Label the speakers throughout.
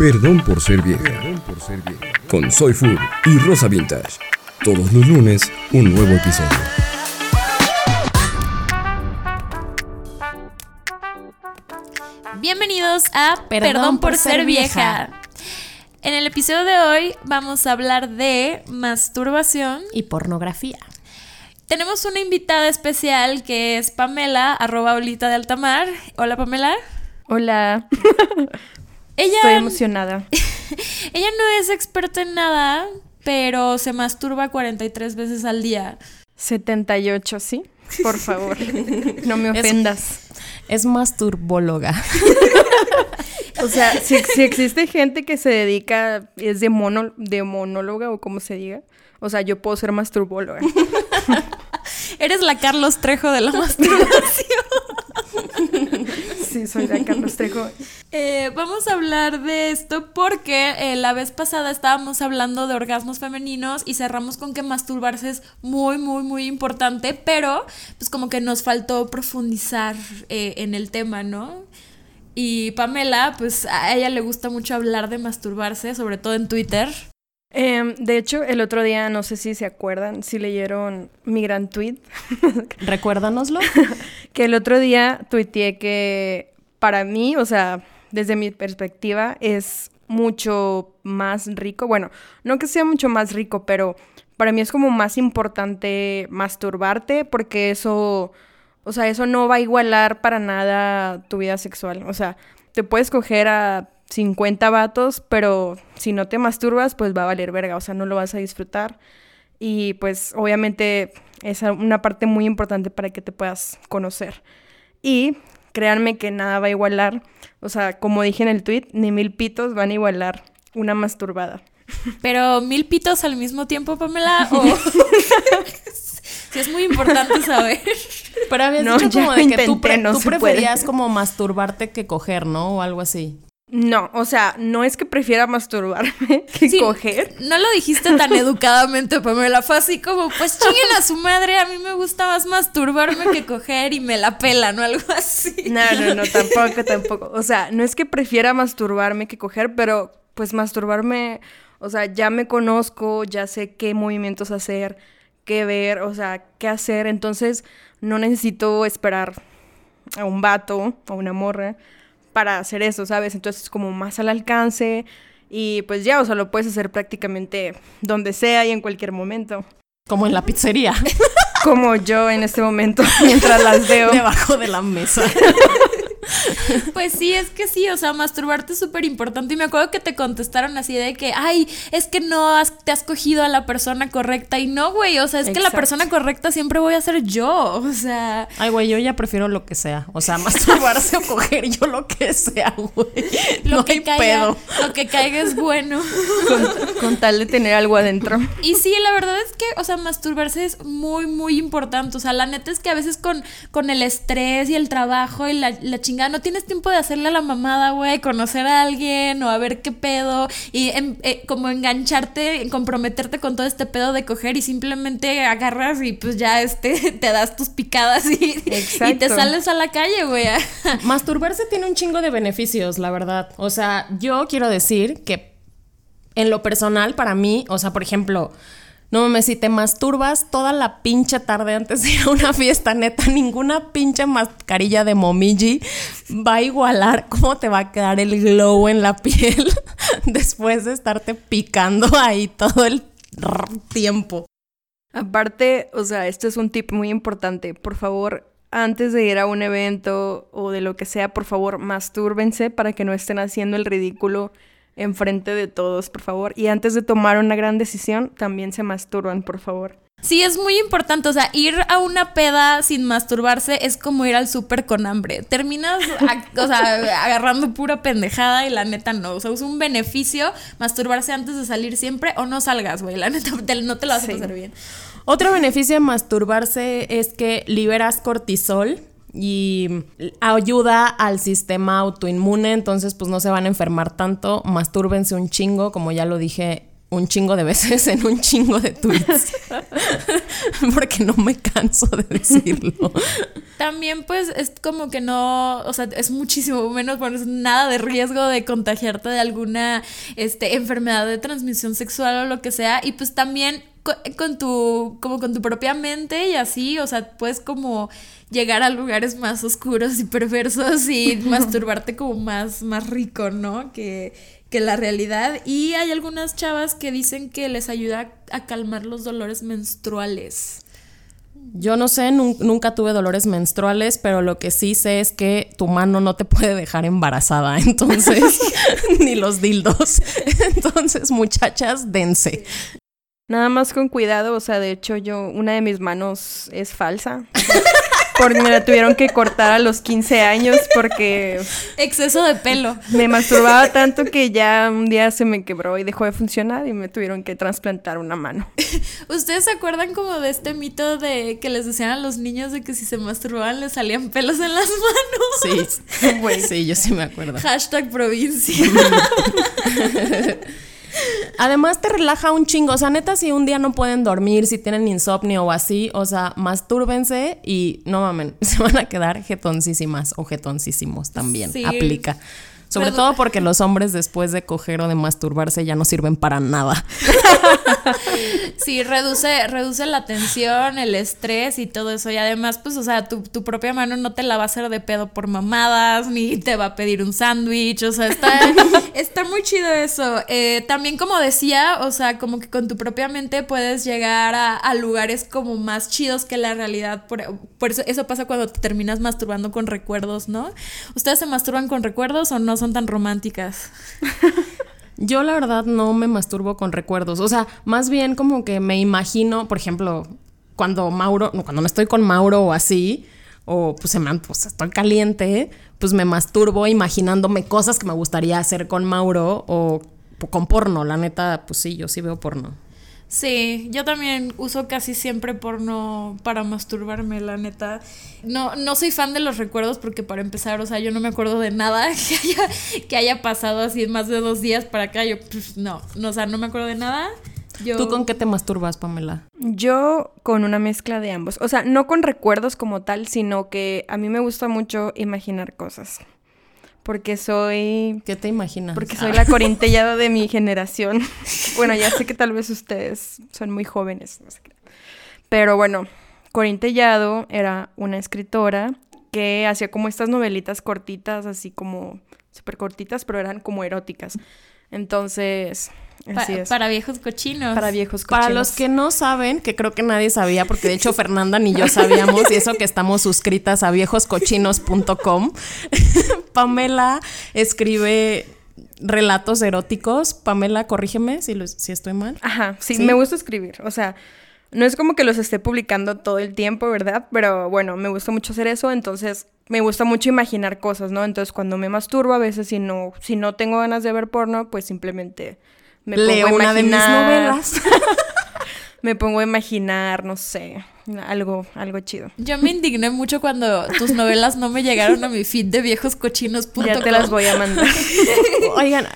Speaker 1: Perdón por ser vieja. Con Soy Food y Rosa Vintage. Todos los lunes, un nuevo episodio.
Speaker 2: Bienvenidos a Perdón, por, ser vieja. En el episodio de hoy vamos a hablar de masturbación
Speaker 3: y pornografía.
Speaker 2: Tenemos una invitada especial que es Pamela, arroba olita de altamar. Hola Pamela.
Speaker 4: Hola.
Speaker 2: Ella,
Speaker 4: Estoy emocionada.
Speaker 2: ella no es experta en nada, pero se masturba 43 veces al día.
Speaker 4: 78, ¿sí? Por favor, no me ofendas.
Speaker 3: Es, masturbóloga.
Speaker 4: o sea, si, si, existe gente que se dedica, es de, mono, de monóloga o como se diga. O sea, yo puedo ser masturbóloga.
Speaker 2: Eres la Carlos Trejo de la masturbación.
Speaker 4: Sí, soy la Carlos Trejo.
Speaker 2: Eh, vamos a hablar de esto porque eh, la vez pasada estábamos hablando de orgasmos femeninos y cerramos con que masturbarse es muy, muy, muy importante, pero pues como que nos faltó profundizar eh, en el tema, ¿no? Y Pamela, pues a ella le gusta mucho hablar de masturbarse, sobre todo en Twitter.
Speaker 4: Em, de hecho, el otro día, no sé si se acuerdan, si leyeron mi gran tweet.
Speaker 3: Recuérdanoslo.
Speaker 4: que el otro día tuiteé que para mí, o sea, desde mi perspectiva, es mucho más rico. Bueno, no que sea mucho más rico, pero para mí es como más importante masturbarte porque eso, o sea, eso no va a igualar para nada tu vida sexual. O sea, te puedes coger a 50 vatos, pero si no te masturbas, pues va a valer verga, o sea, no lo vas a disfrutar. Y pues obviamente es una parte muy importante para que te puedas conocer. Y créanme que nada va a igualar, o sea, como dije en el tweet, ni mil pitos van a igualar una masturbada.
Speaker 2: Pero mil pitos al mismo tiempo, Pamela, o... sí, es muy importante saber.
Speaker 3: Pero habías no, dicho como de que tú, tú preferías como masturbarte que coger, ¿no? O algo así.
Speaker 4: No, o sea, no es que prefiera masturbarme que coger.
Speaker 2: No lo dijiste tan educadamente, Pamela. Fue así como, pues chinguen a su madre, a mí me gusta más masturbarme que coger y me la pela, ¿no? Algo así.
Speaker 4: No, no, no, tampoco, tampoco. O sea, no es que prefiera masturbarme que coger, pero pues masturbarme, o sea, ya me conozco, ya sé qué movimientos hacer, qué ver, o sea, qué hacer. Entonces, no necesito esperar a un vato, a una morra para hacer eso, ¿sabes? Entonces es como más al alcance y pues ya, o sea, lo puedes hacer prácticamente donde sea y en cualquier momento.
Speaker 3: Como en la pizzería.
Speaker 4: Como yo en este momento, mientras las veo.
Speaker 3: Debajo de la mesa.
Speaker 2: Pues sí, es que sí, o sea, masturbarte es súper importante. Y me acuerdo que te contestaron así de que, ay, es que no te has cogido a la persona correcta. Y no, güey, o sea, es que la persona correcta siempre voy a ser yo. O sea.
Speaker 3: Ay, güey, yo ya prefiero lo que sea. O sea, masturbarse o coger yo lo que sea, güey.
Speaker 2: Lo no que hay caiga, pedo. Lo que caiga es bueno.
Speaker 4: Con, tal de tener algo adentro.
Speaker 2: Y sí, la verdad es que, o sea, masturbarse es muy, muy importante. O sea, la neta es que a veces con, con el estrés y el trabajo y la, la chingada no tienes tiempo de hacerle a la mamada, güey, conocer a alguien o a ver qué pedo y eh, como engancharte, comprometerte con todo este pedo de coger y simplemente agarras y pues ya este te das tus picadas y, y te sales a la calle, güey.
Speaker 3: Masturbarse tiene un chingo de beneficios, la verdad. O sea, yo quiero decir que en lo personal para mí, o sea, por ejemplo, no mames, si te masturbas toda la pinche tarde antes de ir a una fiesta, neta, ninguna pinche mascarilla de momiji va a igualar cómo te va a quedar el glow en la piel después de estarte picando ahí todo el tiempo.
Speaker 4: Aparte, o sea, este es un tip muy importante. Por favor, antes de ir a un evento o de lo que sea, por favor, mastúrbense para que no estén haciendo el ridículo enfrente de todos, por favor. Y antes de tomar una gran decisión, también se masturban, por favor.
Speaker 2: Sí, es muy importante. O sea, ir a una peda sin masturbarse es como ir al súper con hambre. Terminas, o sea, agarrando pura pendejada y la neta no. O sea, es un beneficio masturbarse antes de salir siempre o no salgas, güey. La neta no te lo vas a pasar bien.
Speaker 3: Otro beneficio de masturbarse es que liberas cortisol, y ayuda al sistema autoinmune, entonces pues no se van a enfermar tanto, mastúrbense un chingo, como ya lo dije un chingo de veces en un chingo de tweets, porque no me canso de decirlo.
Speaker 2: También pues es como que no, o sea, es muchísimo menos, bueno, nada de riesgo de contagiarte de alguna este, enfermedad de transmisión sexual o lo que sea. Y pues también con, con tu, como con tu propia mente y así, o sea, puedes como llegar a lugares más oscuros y perversos y masturbarte como más, más rico, ¿no? Que, que la realidad. Y hay algunas chavas que dicen que les ayuda a calmar los dolores menstruales.
Speaker 3: Yo no sé, nun- nunca tuve dolores menstruales, pero lo que sí sé es que tu mano no te puede dejar embarazada, entonces, ni los dildos. Entonces, muchachas, dense.
Speaker 4: Nada más con cuidado, o sea, de hecho yo, una de mis manos es falsa. Porque me la tuvieron que cortar a los 15 años porque
Speaker 2: Exceso de pelo.
Speaker 4: me masturbaba tanto que ya un día se me quebró y dejó de funcionar y me tuvieron que trasplantar una mano.
Speaker 2: ¿Ustedes se acuerdan como de este mito de que les decían a los niños de que si se masturbaban les salían pelos en las manos?
Speaker 3: Sí, sí, yo sí me acuerdo.
Speaker 2: Hashtag provincia.
Speaker 3: Además te relaja un chingo, o sea, neta si un día no pueden dormir, si tienen insomnio o así, o sea, mastúrbense y no mamen, se van a quedar jetoncísimas o jetoncísimos también,
Speaker 2: Sí.
Speaker 3: aplica. Sobre
Speaker 2: Pero-
Speaker 3: todo porque los hombres después de coger o de masturbarse ya no sirven para nada.
Speaker 2: Sí, reduce, reduce la tensión, el estrés y todo eso. Y además, pues, o sea, tu, tu propia mano no te la va a hacer de pedo por mamadas, ni te va a pedir un sándwich. O sea, está, está muy chido eso. Eh, también, como decía, o sea, como que con tu propia mente puedes llegar a, a lugares como más chidos que la realidad. Por, por eso, eso pasa cuando te terminas masturbando con recuerdos, ¿no? ¿Ustedes se masturban con recuerdos o no son tan románticas?
Speaker 3: Yo la verdad no me masturbo con recuerdos, o sea, más bien como que me imagino, por ejemplo, cuando Mauro, cuando no estoy con Mauro o así, o pues, me, pues estoy caliente, pues me masturbo imaginándome cosas que me gustaría hacer con Mauro o con porno, la neta, pues sí, yo sí veo porno.
Speaker 2: Sí, yo también uso casi siempre porno para masturbarme, la neta. No, no soy fan de los recuerdos porque para empezar, o sea, yo no me acuerdo de nada que haya, que haya pasado así más de dos días para acá. Yo, pues, no, no, o sea, no me acuerdo de nada. Yo,
Speaker 3: ¿Tú con qué te masturbas, Pamela?
Speaker 4: Yo con una mezcla de ambos. O sea, no con recuerdos como tal, sino que a mí me gusta mucho imaginar cosas. Porque soy.
Speaker 3: ¿Qué te imaginas?
Speaker 4: Porque soy la corintellada de mi generación. Bueno, ya sé que tal vez ustedes son muy jóvenes. no sé qué. Pero bueno, Corintellado era una escritora que hacía como estas novelitas cortitas, así como súper cortitas, pero eran como eróticas. Entonces,
Speaker 2: pa-
Speaker 4: así es.
Speaker 2: para viejos cochinos.
Speaker 4: Para viejos cochinos.
Speaker 3: Para los que no saben, que creo que nadie sabía, porque de hecho Fernanda ni yo sabíamos, y eso que estamos suscritas a viejoscochinos.com, Pamela escribe relatos eróticos. Pamela, corrígeme si, lo- si estoy mal.
Speaker 4: Ajá, sí,
Speaker 3: ¿Sí?
Speaker 4: me gusta escribir. O sea, no es como que los esté publicando todo el tiempo, ¿verdad? Pero bueno, me gusta mucho hacer eso, entonces me gusta mucho imaginar cosas, ¿no? Entonces cuando me masturbo a veces si no, si no tengo ganas de ver porno, pues simplemente me
Speaker 3: Leo
Speaker 4: pongo a
Speaker 3: una de mis
Speaker 4: imaginar-
Speaker 3: novelas.
Speaker 4: Me pongo a imaginar, no sé, algo, algo chido.
Speaker 2: Yo me indigné mucho cuando tus novelas no me llegaron a mi feed de viejoscochinos.com.
Speaker 4: Ya te las voy a mandar.
Speaker 3: Oigan,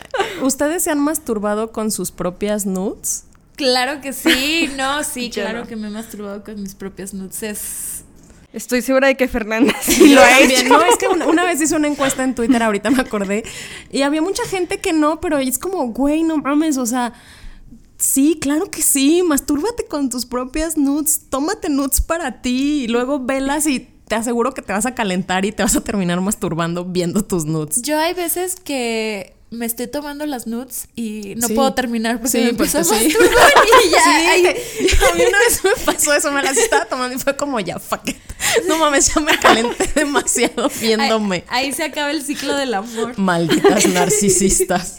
Speaker 3: ¿ustedes se han masturbado con sus propias nudes?
Speaker 2: Claro que sí, no, sí,
Speaker 4: Yo
Speaker 2: claro
Speaker 4: no.
Speaker 2: que me he masturbado con mis propias nudes. Es-
Speaker 4: Estoy segura de que Fernanda sí lo ha hecho.
Speaker 3: No, es que una, una vez hice una encuesta en Twitter, ahorita me acordé, y había mucha gente que no, pero es como, güey, no mames, o sea, sí, claro que sí, mastúrbate con tus propias nudes, tómate nudes para ti, y luego velas y te aseguro que te vas a calentar y te vas a terminar masturbando viendo tus nudes.
Speaker 2: Yo hay veces que me estoy tomando las nudes y no
Speaker 3: Sí.
Speaker 2: puedo terminar porque
Speaker 3: Sí,
Speaker 2: me empiezo
Speaker 3: porque
Speaker 2: a
Speaker 3: sí.
Speaker 2: y ya. Ay,
Speaker 3: a mí una vez me pasó eso, me las estaba tomando y fue como ya, fuck it. No mames, ya me calenté demasiado viéndome.
Speaker 2: Ahí, ahí se acaba el ciclo del amor.
Speaker 3: Malditas narcisistas.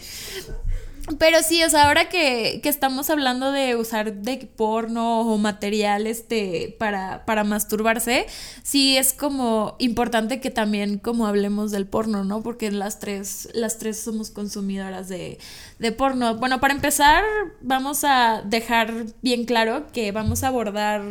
Speaker 2: Pero sí, o sea, ahora que, que estamos hablando de usar de porno o material este, para, para masturbarse, sí es como importante que también como hablemos del porno, ¿no? Porque las tres, las tres somos consumidoras de, de porno. Bueno, para empezar, vamos a dejar bien claro que vamos a abordar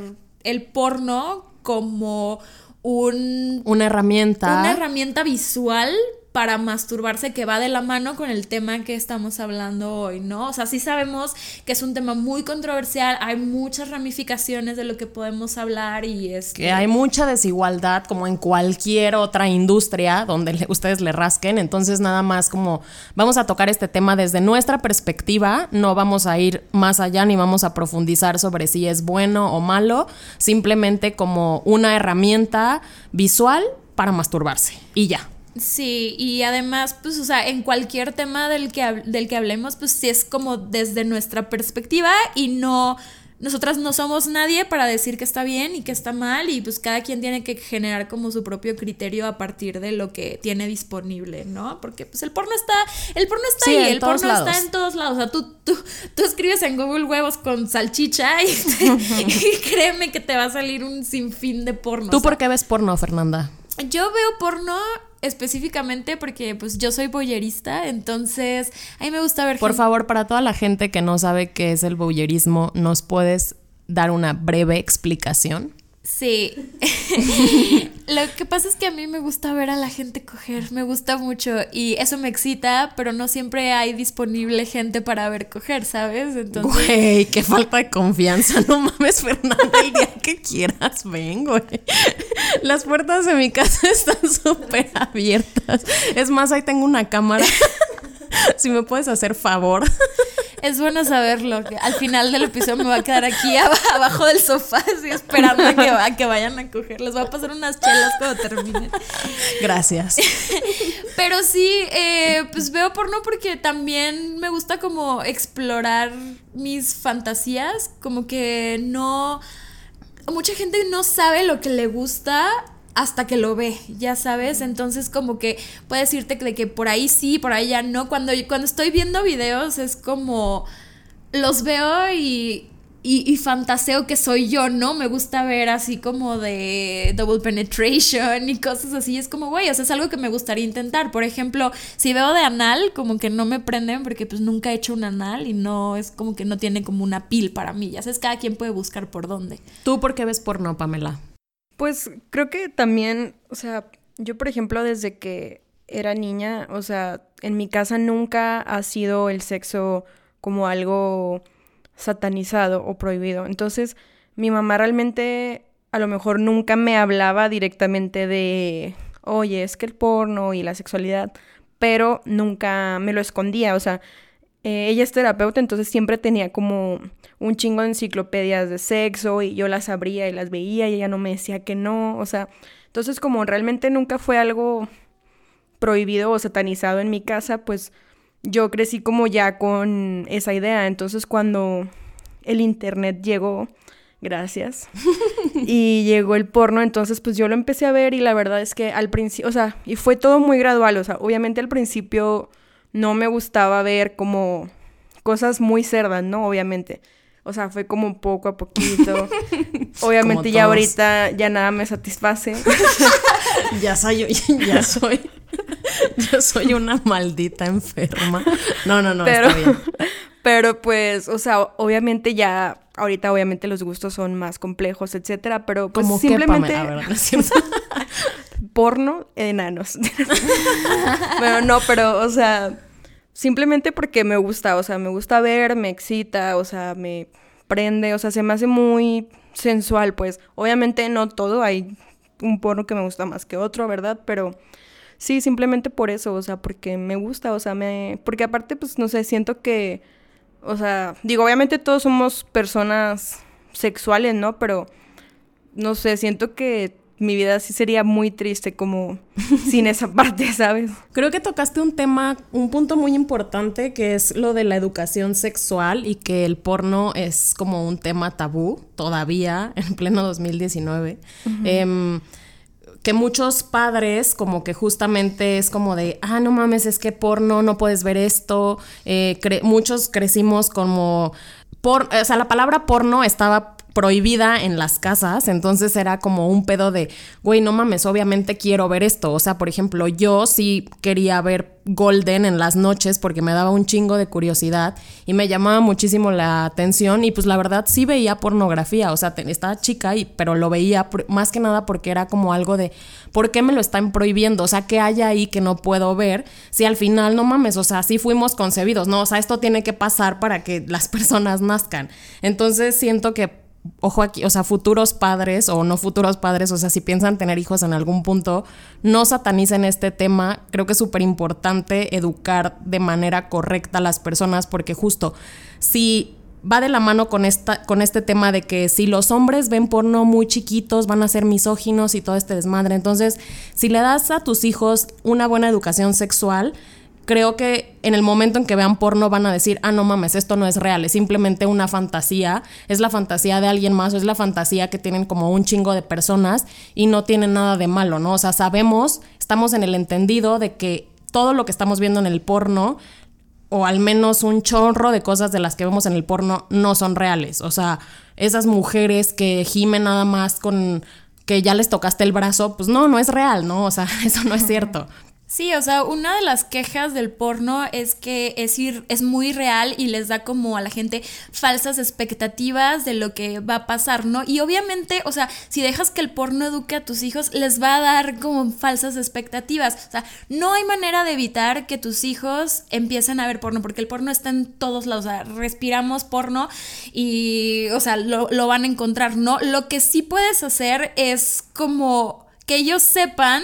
Speaker 2: el porno como un
Speaker 3: Una herramienta.
Speaker 2: una herramienta visual para masturbarse que va de la mano con el tema que estamos hablando hoy, ¿no? O sea, sí sabemos que es un tema muy controversial, hay muchas ramificaciones de lo que podemos hablar y es
Speaker 3: que hay mucha desigualdad como en cualquier otra industria donde ustedes le rasquen, entonces nada más como vamos a tocar este tema desde nuestra perspectiva, no vamos a ir más allá ni vamos a profundizar sobre si es bueno o malo, simplemente como una herramienta visual para masturbarse y ya.
Speaker 2: Sí, y además, pues, o sea, en cualquier tema del que, del que hablemos, pues sí es como desde nuestra perspectiva y no, nosotras no somos nadie para decir que está bien y que está mal y pues cada quien tiene que generar como su propio criterio a partir de lo que tiene disponible, ¿no? Porque pues el porno está, el porno está ahí, el porno está en todos lados, o sea, tú, tú, tú escribes en Google huevos con salchicha y, créeme que te va a salir un sinfín de porno.
Speaker 3: ¿Tú por qué ves porno, Fernanda?
Speaker 2: Yo veo porno específicamente porque pues yo soy boyerista, entonces a mí me gusta ver...
Speaker 3: Por favor, para toda la gente que no sabe qué es el boyerismo, ¿nos puedes dar una breve explicación?
Speaker 2: Sí. Lo que pasa es que a mí me gusta ver a la gente coger, me gusta mucho y eso me excita, pero no siempre hay disponible gente para ver coger, ¿sabes?
Speaker 3: Entonces... Güey, qué falta de confianza, no mames, Fernanda, el día que quieras, ven, güey. Las puertas de mi casa están súper abiertas. Es más, ahí tengo una cámara. si me puedes hacer favor.
Speaker 2: Es bueno saberlo. Que al final del episodio me voy a quedar aquí abajo del sofá, así esperando a que, que vayan a coger. Les voy a pasar unas chelas cuando termine.
Speaker 3: Gracias.
Speaker 2: Pero sí, eh, pues veo porno porque también me gusta como explorar mis fantasías. Como que no. Mucha gente no sabe lo que le gusta hasta que lo ve, ya sabes, entonces como que puedes decirte de que por ahí sí, por ahí ya no, cuando, cuando estoy viendo videos es como los veo y, y, fantaseo que soy yo, ¿no? Me gusta ver así como de double penetration y cosas así, es como, güey, o sea, es algo que me gustaría intentar, por ejemplo, si veo de anal, como que no me prenden porque pues nunca he hecho un anal y no, es como que no tiene como una pil para mí, ya sabes, cada quien puede buscar por dónde.
Speaker 3: ¿Tú por qué ves porno, Pamela?
Speaker 4: Pues creo que también, o sea, yo por ejemplo desde que era niña, o sea, en mi casa nunca ha sido el sexo como algo satanizado o prohibido. Entonces, mi mamá realmente a lo mejor nunca me hablaba directamente de, oye, es que el porno y la sexualidad, pero nunca me lo escondía, o sea, eh, ella es terapeuta, entonces siempre tenía como un chingo de enciclopedias de sexo y yo las abría y las veía y ella no me decía que no, o sea, entonces como realmente nunca fue algo prohibido o satanizado en mi casa, pues yo crecí como ya con esa idea, entonces cuando el internet llegó, gracias, y llegó el porno, entonces pues yo lo empecé a ver y la verdad es que al principio, o sea, y fue todo muy gradual, o sea, obviamente al principio no me gustaba ver como cosas muy cerdas, ¿no? Obviamente. O sea, fue como poco a poquito. Obviamente ya ahorita ya nada me satisface.
Speaker 3: ya soy, ya soy, yo soy una maldita enferma. No, no, no,
Speaker 4: pero,
Speaker 3: está bien.
Speaker 4: Pero pues, o sea, obviamente ya, ahorita obviamente los gustos son más complejos, etcétera, pero pues como simplemente... porno enanos. bueno, no, pero, o sea, simplemente porque me gusta, o sea, me gusta ver, me excita, o sea, me prende, o sea, se me hace muy sensual, pues. Obviamente no todo, hay un porno que me gusta más que otro, ¿verdad? Pero sí, simplemente por eso, o sea, porque me gusta, o sea, me... Porque aparte, pues, no sé, siento que, o sea, digo, obviamente todos somos personas sexuales, ¿no? Pero, no sé, siento que mi vida sí sería muy triste como sin esa parte, ¿sabes?
Speaker 3: Creo que tocaste un tema, un punto muy importante que es lo de la educación sexual y que el porno es como un tema tabú todavía en pleno 2019. Em, que muchos padres como que justamente es como de, ah, no mames, es que porno, no puedes ver esto. Eh, muchos crecimos como... Por, o sea, la palabra porno estaba prohibida en las casas, entonces era como un pedo de, güey, no mames, obviamente quiero ver esto. O sea, por ejemplo, yo sí quería ver Golden en las noches porque me daba un chingo de curiosidad y me llamaba muchísimo la atención y pues la verdad sí veía pornografía, o sea, estaba chica y pero lo veía más que nada porque era como algo de ¿por qué me lo están prohibiendo? O sea, ¿qué hay ahí que no puedo ver? Si al final no mames, o sea, sí fuimos concebidos, no, o sea, esto tiene que pasar para que las personas nazcan. Entonces, siento que ojo aquí, o sea, futuros padres o no futuros padres, o sea, si piensan tener hijos en algún punto, no satanicen este tema. Creo que es súper importante educar de manera correcta a las personas porque justo si va de la mano con, esta, con este tema de que si los hombres ven porno muy chiquitos van a ser misóginos y todo este desmadre. Entonces, si le das a tus hijos una buena educación sexual, creo que en el momento en que vean porno van a decir, ah, no mames, esto no es real, es simplemente una fantasía, es la fantasía de alguien más o es la fantasía que tienen como un chingo de personas y no tiene nada de malo, ¿no? O sea, sabemos, estamos en el entendido de que todo lo que estamos viendo en el porno o al menos un chorro de cosas de las que vemos en el porno no son reales. O sea, esas mujeres que gimen nada más con que ya les tocaste el brazo, pues no, no es real, ¿no? O sea, eso no es cierto.
Speaker 2: Sí, o sea, una de las quejas del porno es que es, ir, es muy real y les da como a la gente falsas expectativas de lo que va a pasar, ¿no? Y obviamente, o sea, si dejas que el porno eduque a tus hijos, les va a dar como falsas expectativas. O sea, no hay manera de evitar que tus hijos empiecen a ver porno, porque el porno está en todos lados. O sea, respiramos porno y, o sea, lo, lo van a encontrar, ¿no? Lo que sí puedes hacer es como que ellos sepan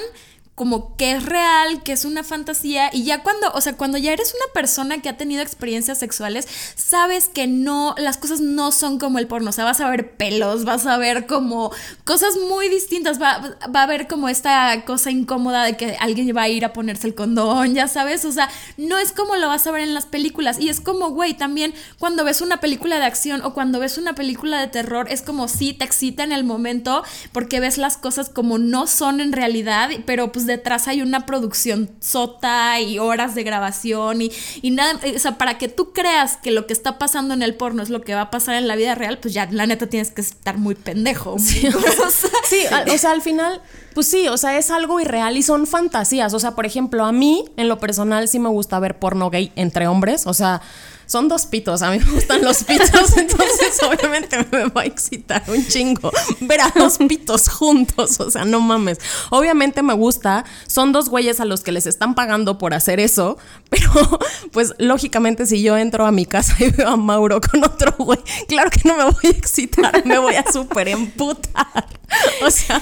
Speaker 2: como que es real, que es una fantasía y ya cuando, o sea, cuando ya eres una persona que ha tenido experiencias sexuales, sabes que no, las cosas no son como el porno, o sea, vas a ver pelos, vas a ver como cosas muy distintas, va, va a haber como esta cosa incómoda de que alguien va a ir a ponerse el condón, ya sabes, o sea, no es como lo vas a ver en las películas y es como, güey, también cuando ves una película de acción o cuando ves una película de terror, es como si te excita en el momento porque ves las cosas como no son en realidad, pero pues detrás hay una producción sota y horas de grabación y, y nada, o sea, para que tú creas que lo que está pasando en el porno es lo que va a pasar en la vida real, pues ya la neta tienes que estar muy pendejo.
Speaker 3: Sí, o sea, al final, pues sí, o sea, es algo irreal y son fantasías. O sea, por ejemplo, a mí, en lo personal, sí me gusta ver porno gay entre hombres. O sea, son dos pitos, a mí me gustan los pitos, entonces obviamente me va a excitar un chingo ver a dos pitos juntos, o sea, no mames. Obviamente me gusta, son dos güeyes a los que les están pagando por hacer eso, pero pues lógicamente si yo entro a mi casa y veo a Mauro con otro güey, claro que no me voy a excitar, me voy a súper emputar. O sea,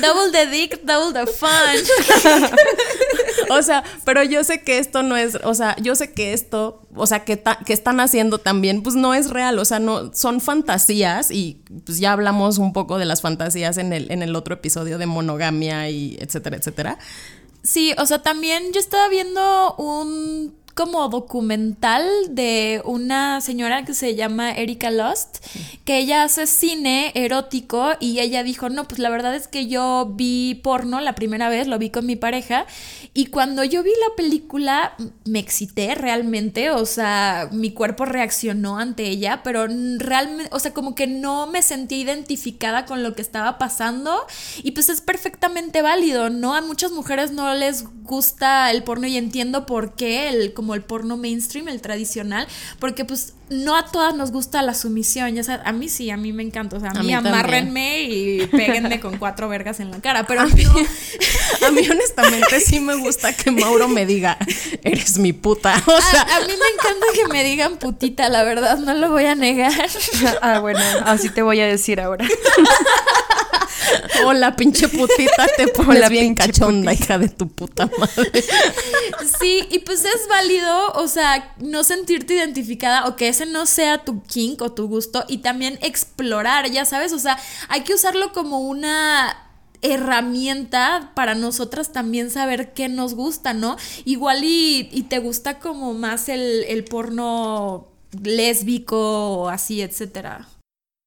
Speaker 2: double the dick, double the fun.
Speaker 3: o sea, pero yo sé que esto no es, o sea, yo sé que esto, o sea, que, que están haciendo también, pues no es real, o sea, no, son fantasías y pues ya hablamos un poco de las fantasías en el, en el otro episodio de monogamia y etcétera, etcétera.
Speaker 2: Sí, o sea, también yo estaba viendo un como documental de una señora que se llama Erika Lost, que ella hace cine erótico y ella dijo, no, pues la verdad es que yo vi porno la primera vez, lo vi con mi pareja, y cuando yo vi la película me excité realmente, o sea, mi cuerpo reaccionó ante ella, pero realmente, o sea, como que no me sentí identificada con lo que estaba pasando y pues es perfectamente válido, ¿no? A muchas mujeres no les gusta el porno y entiendo por qué el como el porno mainstream, el tradicional, porque pues no a todas nos gusta la sumisión, ya sabes, a mí sí, a mí me encanta, o sea, a, mí, amárrenme y péguenme con cuatro vergas en la cara, pero
Speaker 3: a mí, a mí honestamente sí me gusta que Mauro me diga, eres mi puta, o sea,
Speaker 2: a, mí me encanta que me digan putita, la verdad, no lo voy a negar.
Speaker 4: ah, bueno, así te voy a decir ahora.
Speaker 3: Hola, pinche putita, te pones bien cachonda, hija de tu puta madre.
Speaker 2: Sí, y pues es válido, o sea, no sentirte identificada o que ese no sea tu kink o tu gusto y también explorar, ya sabes, o sea, hay que usarlo como una herramienta para nosotras también saber qué nos gusta, ¿no? Igual y, y te gusta como más el, el porno lésbico o así, etcétera.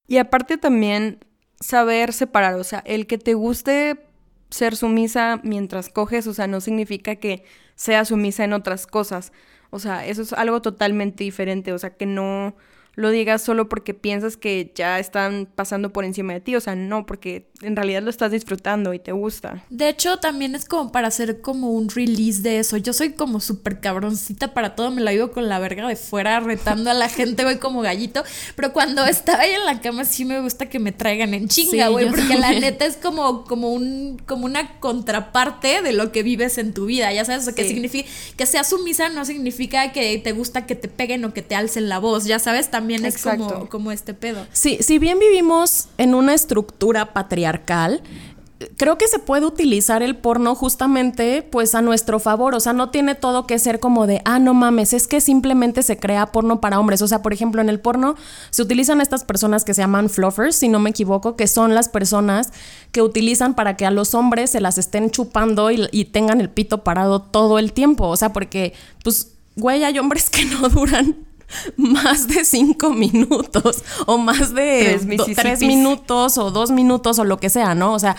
Speaker 4: Y aparte también saber separar, o sea, el que te guste ser sumisa mientras coges, o sea, no significa que sea sumisa en otras cosas. O sea, eso es algo totalmente diferente, o sea, que no lo digas solo porque piensas que ya están pasando por encima de ti, o sea, no, porque en realidad lo estás disfrutando y te gusta.
Speaker 2: De hecho, también es como para hacer como un release de eso. Yo soy como súper cabroncita para todo, me la vivo con la verga de fuera, retando a la gente, güey, como gallito. Pero cuando estaba ahí en la cama, sí me gusta que me traigan en chinga, güey, porque la neta es como, como, un, como una contraparte de lo que vives en tu vida, ya sabes, o sea, que
Speaker 4: Sí.
Speaker 2: significa que seas sumisa no significa que te gusta que te peguen o que te alcen la voz, ya sabes, también es como, este pedo.
Speaker 3: Sí, si bien vivimos en una estructura patriarcal, creo que se puede utilizar el porno justamente pues a nuestro favor, o sea, no tiene todo que ser como de, ah, no mames, es que simplemente se crea porno para hombres, o sea, por ejemplo, en el porno se utilizan estas personas que se llaman fluffers, si no me equivoco, que son las personas que utilizan para que a los hombres se las estén chupando y, y tengan el pito parado todo el tiempo, o sea, porque pues, güey, hay hombres que no duran más de cinco minutos o más de
Speaker 4: Tres
Speaker 3: do-
Speaker 4: Mississippis.
Speaker 3: tres minutos o dos minutos o lo que sea, ¿no? O sea,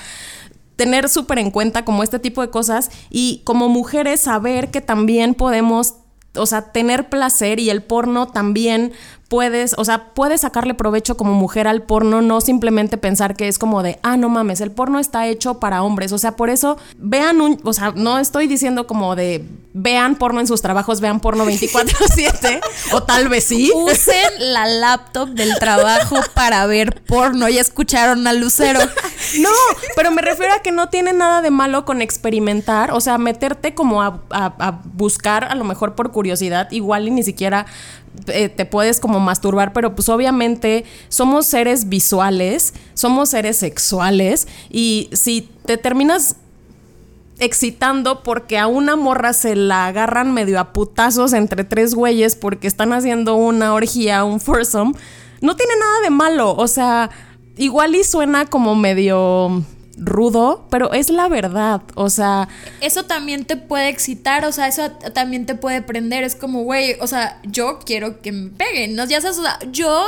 Speaker 3: tener súper en cuenta como este tipo de cosas y como mujeres saber que también podemos, o sea, tener placer y el porno también puedes, o sea, puedes sacarle provecho como mujer al porno, no simplemente pensar que es como de, ah, no mames, el porno está hecho para hombres, o sea, por eso vean un, o sea, no estoy diciendo como de, vean porno en sus trabajos, vean porno 24/7, o tal vez sí.
Speaker 2: Usen la laptop del trabajo para ver porno. Ya escucharon al lucero.
Speaker 3: No, pero me refiero a que no tiene nada de malo con experimentar, o sea, meterte como a, a- a buscar, a lo mejor por curiosidad, igual y ni siquiera eh, te puedes como masturbar, pero pues obviamente somos seres visuales, somos seres sexuales y si te terminas excitando porque a una morra se la agarran medio a putazos entre tres güeyes porque están haciendo una orgía, un foursome, no tiene nada de malo. O sea, igual y suena como medio rudo, pero es la verdad. O sea,
Speaker 2: Eso también te puede excitar, o sea, eso también te puede prender. Es como, güey, o sea, yo quiero que me peguen, ¿no? Ya sabes, o sea, yo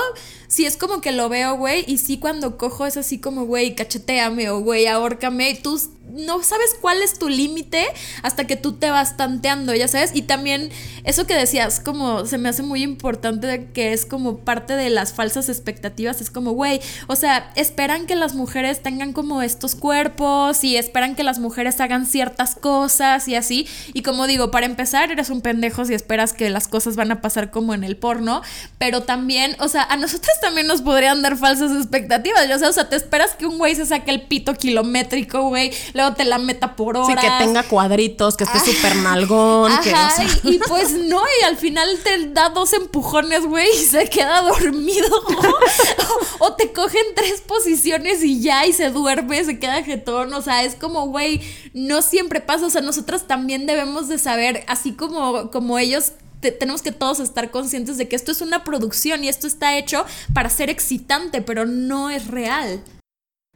Speaker 2: sí es como que lo veo, güey, y sí cuando cojo es así como, güey, cacheteame o, güey, ahórcame. Tú no sabes cuál es tu límite hasta que tú te vas tanteando, ya sabes. Y también eso que decías, como se me hace muy importante que es como parte de las falsas expectativas. Es como, güey, o sea, esperan que las mujeres tengan como estos cuerpos y esperan que las mujeres hagan ciertas cosas y así. Y como digo, para empezar, eres un pendejo si esperas que las cosas van a pasar como en el porno. Pero también, o sea, a nosotros también nos podrían dar falsas expectativas. ya sabes, o sea, te esperas que un güey se saque el pito kilométrico, güey, luego te la meta por
Speaker 3: sí
Speaker 2: horas.
Speaker 3: que tenga cuadritos, que esté súper nalgón, que, o
Speaker 2: Ajá,
Speaker 3: sea,
Speaker 2: y, y pues no, y al final te da dos empujones, güey, y se queda dormido. o, o te cogen tres posiciones y ya, y se duerme, se queda jetón. O sea, es como, güey, no siempre pasa. O sea, nosotras también debemos de saber, así como, como ellos. Te- tenemos que todos estar conscientes de que esto es una producción y esto está hecho para ser excitante, pero no es real.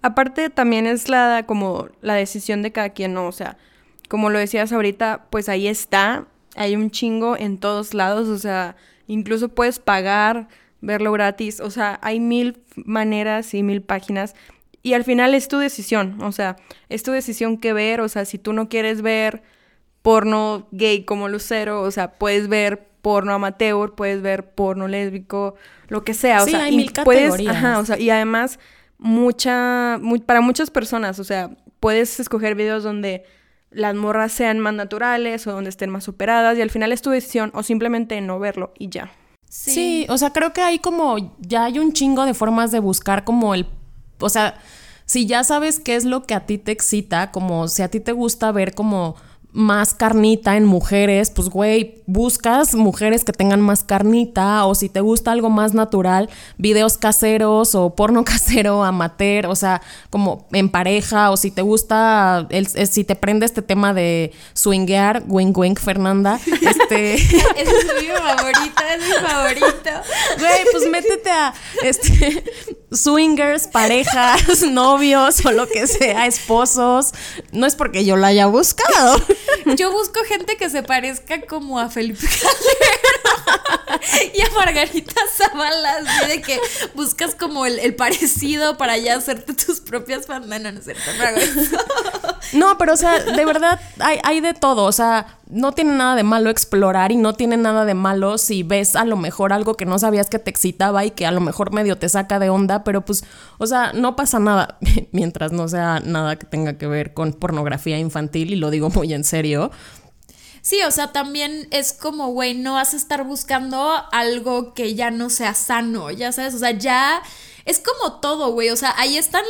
Speaker 4: Aparte también es la como la decisión de cada quien, ¿no? O sea, como lo decías ahorita, pues ahí está, hay un chingo en todos lados, o sea, incluso puedes pagar, verlo gratis, o sea, hay mil maneras y mil páginas y al final es tu decisión, o sea, es tu decisión qué ver, o sea, si tú no quieres ver porno gay como Lucero, o sea, puedes ver porno amateur, puedes ver porno lésbico, lo que sea, o
Speaker 3: Sí,
Speaker 4: sea,
Speaker 3: hay
Speaker 4: y
Speaker 3: mil
Speaker 4: puedes,
Speaker 3: categorías.
Speaker 4: ajá, o sea, y además mucha, mu- para muchas personas, o sea, puedes escoger videos donde las morras sean más naturales o donde estén más operadas y al final es tu decisión o simplemente no verlo y ya.
Speaker 3: Sí. o sea, creo que hay como, ya hay un chingo de formas de buscar como el, o sea, si ya sabes qué es lo que a ti te excita, como si a ti te gusta ver como más carnita en mujeres, pues güey, buscas mujeres que tengan más carnita o si te gusta algo más natural, videos caseros o porno casero, amateur, o sea, como en pareja o si te gusta, el, el- si te prende este tema de swinguear, wink wink Fernanda, este...
Speaker 2: Es mi favorito, es mi favorito.
Speaker 3: Güey, pues métete a este swingers, parejas, novios o lo que sea, esposos. No es porque yo lo haya buscado.
Speaker 2: Yo busco gente que se parezca como a Felipe Calderón. Y a Margarita Zavala, de que buscas como el, parecido para ya hacerte tus propias bandanas, ¿no es cierto?
Speaker 3: No, pero o sea, de verdad hay, hay de todo, o sea, no tiene nada de malo explorar y no tiene nada de malo si ves a lo mejor algo que no sabías que te excitaba y que a lo mejor medio te saca de onda, pero pues, o sea, no pasa nada mientras no sea nada que tenga que ver con pornografía infantil y lo digo muy en serio.
Speaker 2: Sí, o sea, también es como, güey, no vas a estar buscando algo que ya no sea sano, ya sabes, o sea, ya es como todo, güey, o sea, ahí están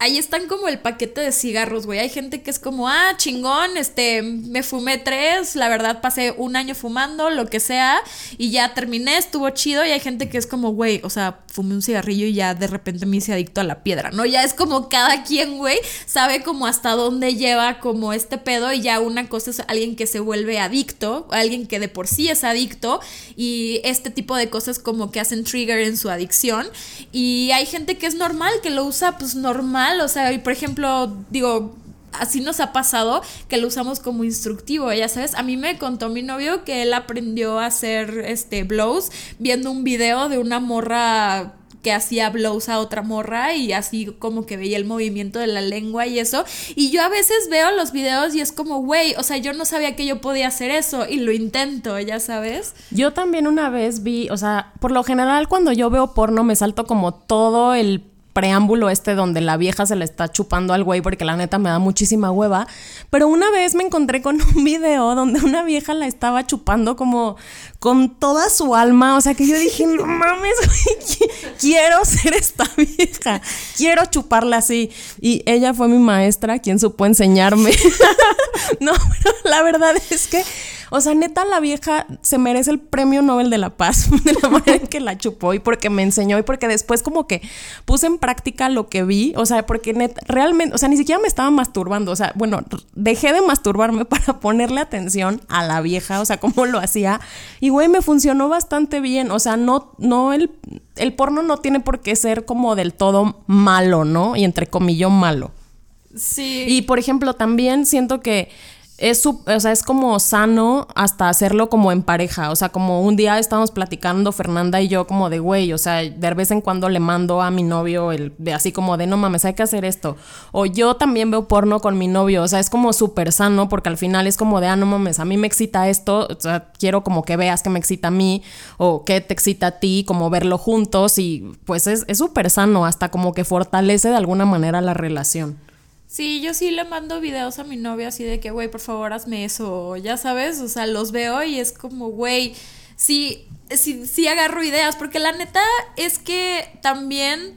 Speaker 2: ahí están como el paquete de cigarros, güey. Hay gente que es como, ah, chingón, este, me fumé tres, la verdad pasé un año fumando, lo que sea, y ya terminé, estuvo chido. Y hay gente que es como, güey, o sea, fumé un cigarrillo y ya de repente me hice adicto a la piedra, ¿no? Ya es como cada quien, güey, sabe como hasta dónde lleva como este pedo y ya una cosa es alguien que se vuelve adicto, alguien que de por sí es adicto y este tipo de cosas como que hacen trigger en su adicción. Y hay gente que es normal, que lo usa pues normal o sea, y por ejemplo, digo, así nos ha pasado que lo usamos como instructivo, ya sabes. A mí me contó mi novio que él aprendió a hacer este blows viendo un video de una morra que hacía blows a otra morra y así como que veía el movimiento de la lengua y eso. Y yo a veces veo los videos y es como, güey, o sea, yo no sabía que yo podía hacer eso y lo intento, ya sabes.
Speaker 3: Yo también una vez vi, o sea, por lo general cuando yo veo porno me salto como todo el preámbulo este donde la vieja se le está chupando al güey porque la neta me da muchísima hueva. Pero una vez me encontré con un video donde una vieja la estaba chupando como con toda su alma. O sea que yo dije, no mames, güey, quiero ser esta vieja. Quiero chuparla así. Y ella fue mi maestra quien supo enseñarme. no, pero la verdad es que o sea, neta, la vieja se merece el premio Nobel de la Paz de la manera en que la chupó y porque me enseñó y porque después como que puse en práctica lo que vi. O sea, porque neta, realmente, o sea, ni siquiera me estaba masturbando. O sea, bueno, dejé de masturbarme para ponerle atención a la vieja, o sea, cómo lo hacía. Y güey, me funcionó bastante bien. O sea, no, no el, el porno no tiene por qué ser como del todo malo, ¿no? Y entre comillas malo.
Speaker 2: Sí.
Speaker 3: Y por ejemplo, también siento que es, o sea, es como sano hasta hacerlo como en pareja. O sea, como un día estábamos platicando Fernanda y yo como de, güey, o sea, de vez en cuando le mando a mi novio el de así como de, no mames, hay que hacer esto. O yo también veo porno con mi novio. O sea, es como súper sano porque al final es como de, ah, no mames, a mí me excita esto. O sea, quiero como que veas que me excita a mí o que te excita a ti, como verlo juntos. Y pues es súper sano, hasta como que fortalece de alguna manera la relación.
Speaker 2: Sí, yo sí le mando videos a mi novia así de que, güey, por favor, hazme eso, ya sabes, o sea, los veo y es como, güey, sí, sí, sí agarro ideas, porque la neta es que también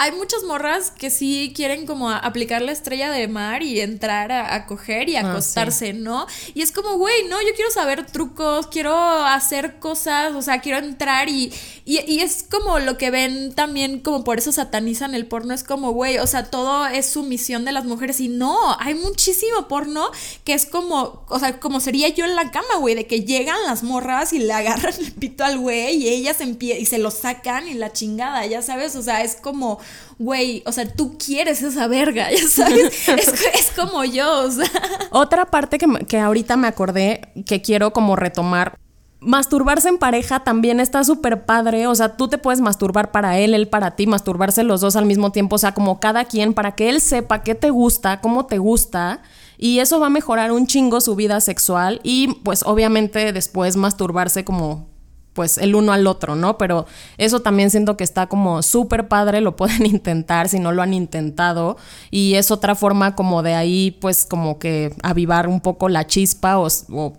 Speaker 2: hay muchas morras que sí quieren como aplicar la estrella de mar y entrar a, coger y ah, acostarse, ¿no? Y es como, güey, no, yo quiero saber trucos, quiero hacer cosas, o sea, quiero entrar y, y, es como lo que ven también, como por eso satanizan el porno, es como, güey, o sea, todo es sumisión de las mujeres y no, hay muchísimo porno que es como, o sea, como sería yo en la cama, güey, de que llegan las morras y le agarran el pito al güey y ellas y se lo sacan y la chingada, ya sabes, o sea, es como güey, o sea, tú quieres esa verga, ya sabes, es, como yo, o sea.
Speaker 3: Otra parte que, que ahorita me acordé que quiero como retomar Masturbarse en pareja también está súper padre, o sea, tú te puedes masturbar para él, él para ti, masturbarse los dos al mismo tiempo, o sea, como cada quien, para que él sepa qué te gusta, cómo te gusta, y eso va a mejorar un chingo su vida sexual y pues obviamente después masturbarse como pues el uno al otro, ¿no? Pero eso también siento que está como súper padre, lo pueden intentar si no lo han intentado y es otra forma como de ahí pues como que avivar un poco la chispa o, o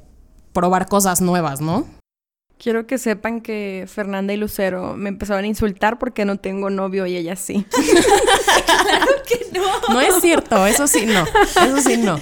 Speaker 3: probar cosas nuevas, ¿no?
Speaker 4: Quiero que sepan que Fernanda y Lucero me empezaron a insultar porque no tengo novio y ella sí.
Speaker 2: claro que no.
Speaker 3: No es cierto, eso sí no. Eso sí no.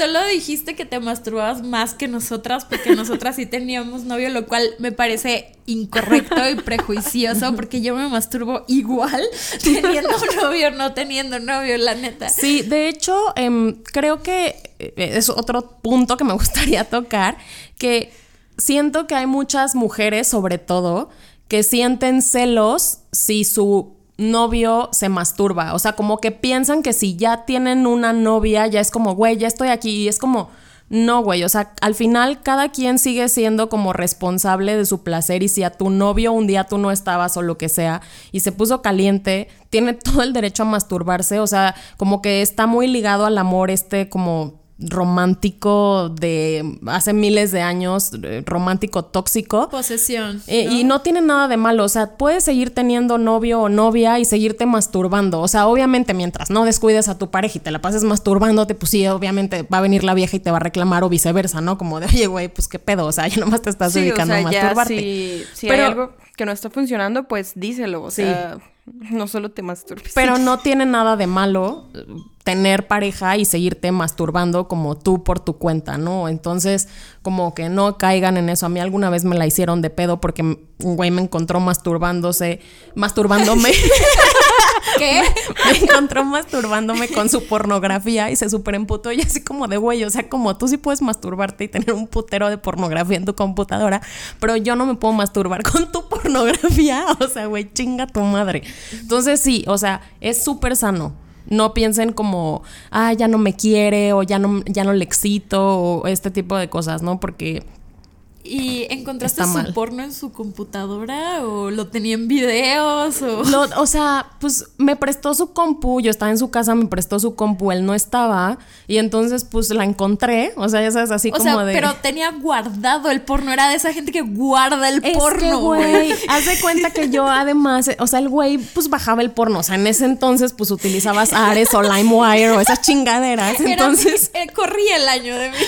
Speaker 2: Solo dijiste que te masturbabas más que nosotras porque nosotras sí teníamos novio, lo cual me parece incorrecto y prejuicioso porque yo me masturbo igual teniendo novio o no teniendo novio, la neta.
Speaker 3: Sí, de hecho, em, creo que eh, es otro punto que me gustaría tocar, que siento que hay muchas mujeres, sobre todo, que sienten celos si su novio se masturba. O sea, como que piensan que si ya tienen una novia, ya es como, güey, ya estoy aquí. Y es como, No, güey, o sea, al final cada quien sigue siendo como responsable de su placer y si a tu novio un día tú no estabas o lo que sea y se puso caliente, tiene todo el derecho a masturbarse, o sea, como que está muy ligado al amor este como romántico de hace miles de años, eh, romántico tóxico.
Speaker 2: Posesión.
Speaker 3: Eh,
Speaker 2: ¿no?
Speaker 3: Y no tiene nada de malo, o sea, puedes seguir teniendo novio o novia y seguirte masturbando. O sea, obviamente mientras no descuides a tu pareja y te la pases masturbándote, pues sí, obviamente va a venir la vieja y te va a reclamar o viceversa, ¿no? Como de, oye, güey, pues qué pedo, o sea, ya nomás te estás
Speaker 4: Sí, o
Speaker 3: dedicando
Speaker 4: sea,
Speaker 3: a
Speaker 4: ya
Speaker 3: masturbarte.
Speaker 4: si, si
Speaker 3: Pero-
Speaker 4: hay algo que no está funcionando, pues díselo. O
Speaker 3: Sí.
Speaker 4: sea, no solo te masturbes.
Speaker 3: Pero no tiene nada de malo tener pareja y seguirte masturbando como tú por tu cuenta, ¿no? Entonces, como que no caigan en eso. A mí alguna vez me la hicieron de pedo porque un güey me encontró masturbándose, masturbándome.
Speaker 2: ¿Qué?
Speaker 3: me encontró masturbándome con su pornografía y se super emputó y así como de güey, o sea, como tú sí puedes masturbarte y tener un putero de pornografía en tu computadora, pero yo no me puedo masturbar con tu pornografía, o sea, güey, chinga tu madre. Entonces sí, o sea, es súper sano. No piensen como, ah, ya no me quiere o ya no, ya no le excito o este tipo de cosas, ¿no? Porque
Speaker 2: ¿Y encontraste
Speaker 3: Está
Speaker 2: su
Speaker 3: mal.
Speaker 2: porno en su computadora o lo tenía en videos o
Speaker 3: Lo- o sea, pues me prestó su compu, yo estaba en su casa, me prestó su compu, él no estaba, y entonces pues la encontré, o sea, ya sabes, así
Speaker 2: O
Speaker 3: como
Speaker 2: sea,
Speaker 3: de...
Speaker 2: pero tenía guardado el porno, era de esa gente que guarda el
Speaker 3: Es
Speaker 2: porno,
Speaker 3: güey,
Speaker 2: güey.
Speaker 3: haz de cuenta que yo además, o sea, el güey pues bajaba el porno, o sea, en ese entonces pues utilizabas Ares o LimeWire o esas chingaderas,
Speaker 2: Era-
Speaker 3: entonces...
Speaker 2: eh, corría el año de
Speaker 3: Güey,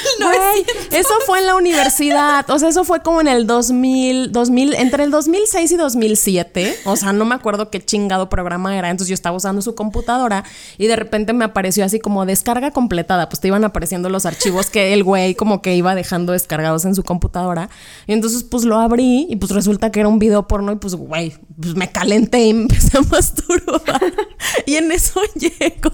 Speaker 2: 1900.
Speaker 3: eso fue en la universidad, o sea, eso fue como en el 2000, 2000, entre el 2006 y 2007, o sea, no me acuerdo qué chingado programa era, entonces yo estaba usando su computadora y de repente me apareció así como descarga completada, pues te iban apareciendo los archivos que el güey como que iba dejando descargados en su computadora, y entonces pues lo abrí y pues resulta que era un video porno y pues güey, pues me calenté y empecé a masturbar. Y en eso llego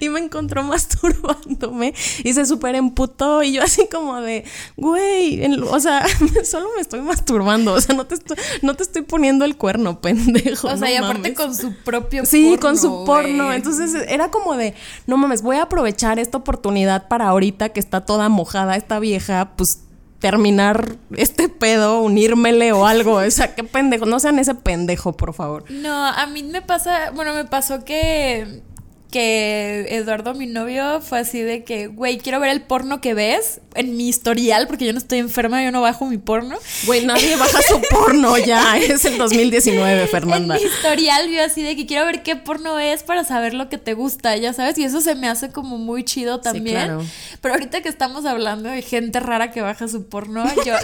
Speaker 3: y me encontró masturbándome y se súper emputó y yo así como de, güey, o sea, solo me estoy masturbando, o sea, no te estoy, no te estoy poniendo el cuerno, pendejo.
Speaker 2: O sea,
Speaker 3: no
Speaker 2: y aparte
Speaker 3: mames.
Speaker 2: con su propio
Speaker 3: Sí,
Speaker 2: porno,
Speaker 3: con su porno. Entonces era como de, no mames, voy a aprovechar esta oportunidad para ahorita que está toda mojada esta vieja, pues terminar este pedo, unírmele o algo. O sea, qué pendejo. No sean ese pendejo, por favor.
Speaker 2: No, a mí me pasa, bueno, me pasó que que Eduardo, mi novio, fue así de que, güey, quiero ver el porno que ves en mi historial, porque yo no estoy enferma, yo no bajo mi porno.
Speaker 3: Güey, nadie baja su porno ya. Es el 2019, Fernanda.
Speaker 2: En mi historial vio así de que quiero ver qué porno es para saber lo que te gusta, ya sabes, y eso se me hace como muy chido también.
Speaker 3: claro.
Speaker 2: Pero ahorita que estamos hablando de gente rara que baja su porno, yo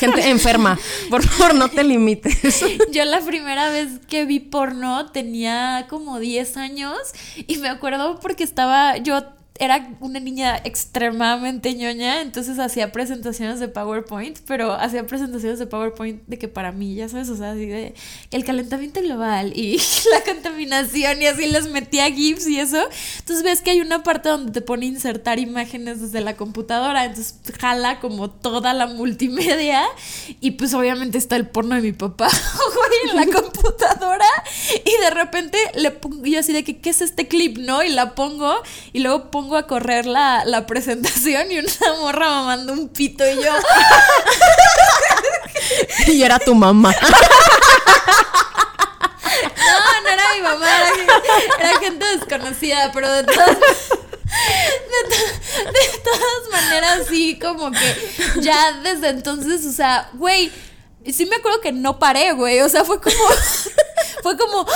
Speaker 3: Gente enferma. Por favor, no te limites.
Speaker 2: Yo la primera vez que vi porno tenía como 10 años y me acuerdo porque estaba, yo era una niña extremadamente ñoña, entonces hacía presentaciones de PowerPoint, pero hacía presentaciones de PowerPoint de que para mí, ya sabes, o sea, así de el calentamiento global y la contaminación y así les metía GIFs y eso. Entonces ves que hay una parte donde te pone a insertar imágenes desde la computadora, entonces jala como toda la multimedia y pues obviamente está el porno de mi papá, en la computadora y de repente le pongo yo así de que, ¿qué es este clip? ¿No? Y la pongo y luego pongo a correr la, la presentación y una morra mamando un pito y yo,
Speaker 3: Y era tu mamá.
Speaker 2: no, no era mi mamá, era, gen- era gente desconocida, pero de todas, de, to- de todas maneras sí, como que ya desde entonces, o sea, güey, sí me acuerdo que no paré, güey, o sea, fue como... Fue como,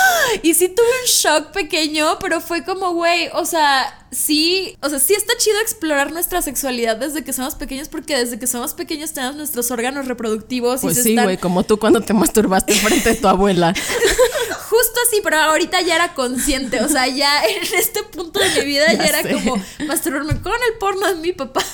Speaker 2: y sí tuve un shock pequeño, pero fue como, güey, o sea, sí, o sea, sí está chido explorar nuestra sexualidad desde que somos pequeños, porque desde que somos pequeños tenemos nuestros órganos reproductivos y
Speaker 3: Pues
Speaker 2: se
Speaker 3: sí,
Speaker 2: están
Speaker 3: güey, como tú cuando te masturbaste frente a tu abuela.
Speaker 2: Justo así, pero ahorita ya era consciente. O sea, ya en este punto de mi vida ya,
Speaker 3: Ya
Speaker 2: era
Speaker 3: sé.
Speaker 2: como masturbarme con el porno de mi papá.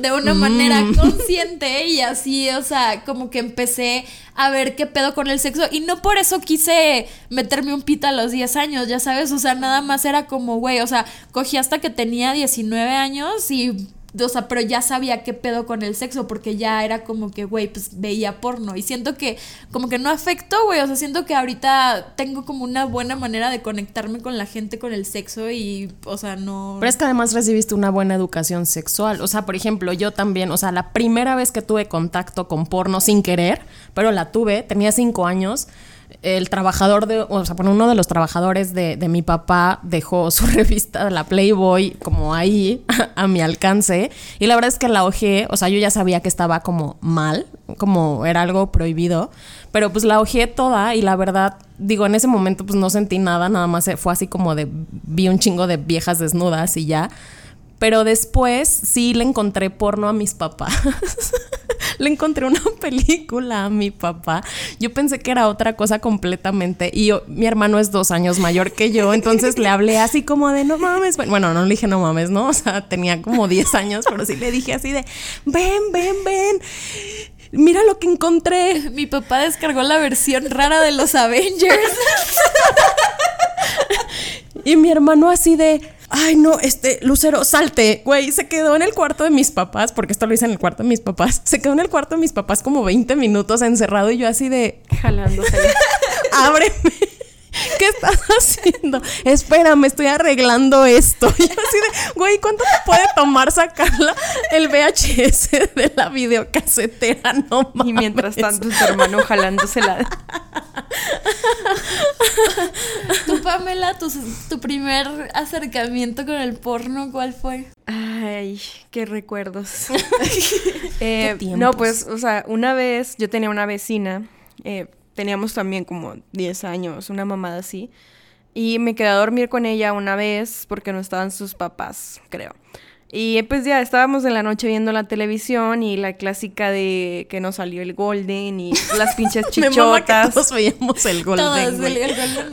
Speaker 2: De una manera consciente y así, o sea, como que empecé a ver qué pedo con el sexo. Y no por eso quise meterme un pito a los 10 años, ya sabes. O sea, nada más era como, güey, o sea, cogí hasta que tenía 19 años y o sea, pero ya sabía qué pedo con el sexo, porque ya era como que, güey, pues veía porno. Y siento que, como que no afectó, güey. O sea, siento que ahorita tengo como una buena manera de conectarme con la gente con el sexo y, o sea, no.
Speaker 3: Pero es que además recibiste una buena educación sexual. O sea, por ejemplo, yo también, o sea, la primera vez que tuve contacto con porno sin querer, pero la tuve, tenía cinco años el trabajador de, o sea, bueno, uno de los trabajadores de, de mi papá dejó su revista, la Playboy, como ahí, a, mi alcance. Y la verdad es que la ojé, o sea, yo ya sabía que estaba como mal, como era algo prohibido, pero pues la ojé toda y la verdad, digo, en ese momento pues no sentí nada, nada más fue así como de, vi un chingo de viejas desnudas y ya. Pero después sí le encontré porno a mis papás. le encontré una película a mi papá. Yo pensé que era otra cosa completamente. Y mi hermano es dos años mayor que yo. Entonces le hablé así como de no mames. Bueno, no le dije no mames, ¿no? O sea, tenía como 10 años, pero sí le dije así de ven, ven, ven. Mira lo que encontré.
Speaker 2: Mi papá descargó la versión rara de los Avengers.
Speaker 3: y mi hermano así de ay, no, este, Lucero, salte, güey, se quedó en el cuarto de mis papás, porque esto lo hice en el cuarto de mis papás, se quedó en el cuarto de mis papás como 20 minutos encerrado y yo así de,
Speaker 4: jalándose,
Speaker 3: ábreme. ¿Qué estás haciendo? Espérame, estoy arreglando esto. Y así de, güey, ¿cuánto te puede tomar sacarla el VHS de la videocasetera? No mames.
Speaker 4: Y mientras tanto, tu hermano jalándosela.
Speaker 2: Tú, Pamela, tu, tu primer acercamiento con el porno, ¿cuál fue?
Speaker 4: Ay, qué recuerdos. eh, no, pues, o sea, una vez yo tenía una vecina, eh, teníamos también como 10 años, una mamada así, y me quedé a dormir con ella una vez porque no estaban sus papás, creo. Y pues ya estábamos en la noche viendo la televisión y la clásica de que nos salió el Golden y las pinches chichotas.
Speaker 3: todos veíamos el Golden.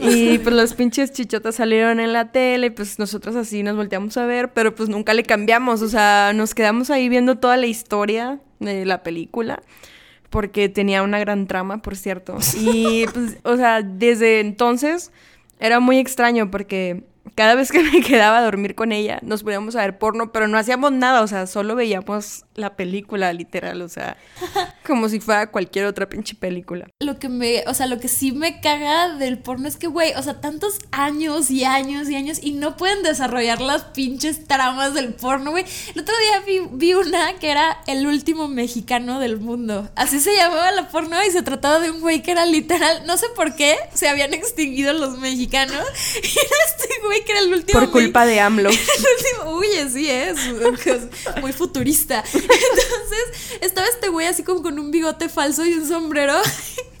Speaker 4: Y pues las pinches chichotas salieron en la tele y pues nosotros así nos volteamos a ver, pero pues nunca le cambiamos, o sea, nos quedamos ahí viendo toda la historia de la película porque tenía una gran trama, por cierto. Y pues, o sea, desde entonces era muy extraño porque cada vez que me quedaba a dormir con ella, nos poníamos a ver porno, pero no hacíamos nada, o sea, solo veíamos la película, literal, o sea, como si fuera cualquier otra pinche película.
Speaker 2: Lo que me, o sea, lo que sí me caga del porno es que, güey, o sea, tantos años y años y años y no pueden desarrollar las pinches tramas del porno, güey. El otro día vi, vi una que era el último mexicano del mundo. Así se llamaba la porno y se trataba de un güey que era literal, no sé por qué, se habían extinguido los mexicanos y era este güey que era el último.
Speaker 4: Por culpa de AMLO.
Speaker 2: Uy, sí es. Muy futurista. Entonces, estaba este güey así como con un bigote falso y un sombrero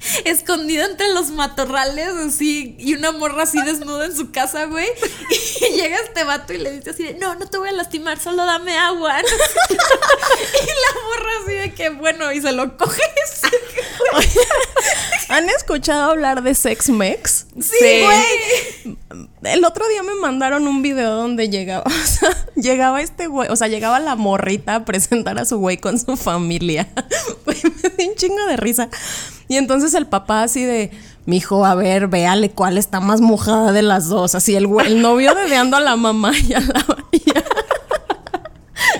Speaker 2: escondido entre los matorrales, así, y una morra así desnuda en su casa, güey. Y llega este vato y le dice así de, no, no te voy a lastimar, solo dame agua. y la morra así de que, bueno, y se lo coges.
Speaker 3: ¿Han escuchado hablar de Sex Mex?
Speaker 2: Sí, güey.
Speaker 3: El otro día me mandaron un video donde llegaba, o sea, llegaba este güey, o sea, llegaba la morrita a presentar a su güey con su familia. me di un chingo de risa. Y entonces el papá así de, mi hijo, a ver, véale cuál está más mojada de las dos. Así el, el novio dedeando a la mamá y a la,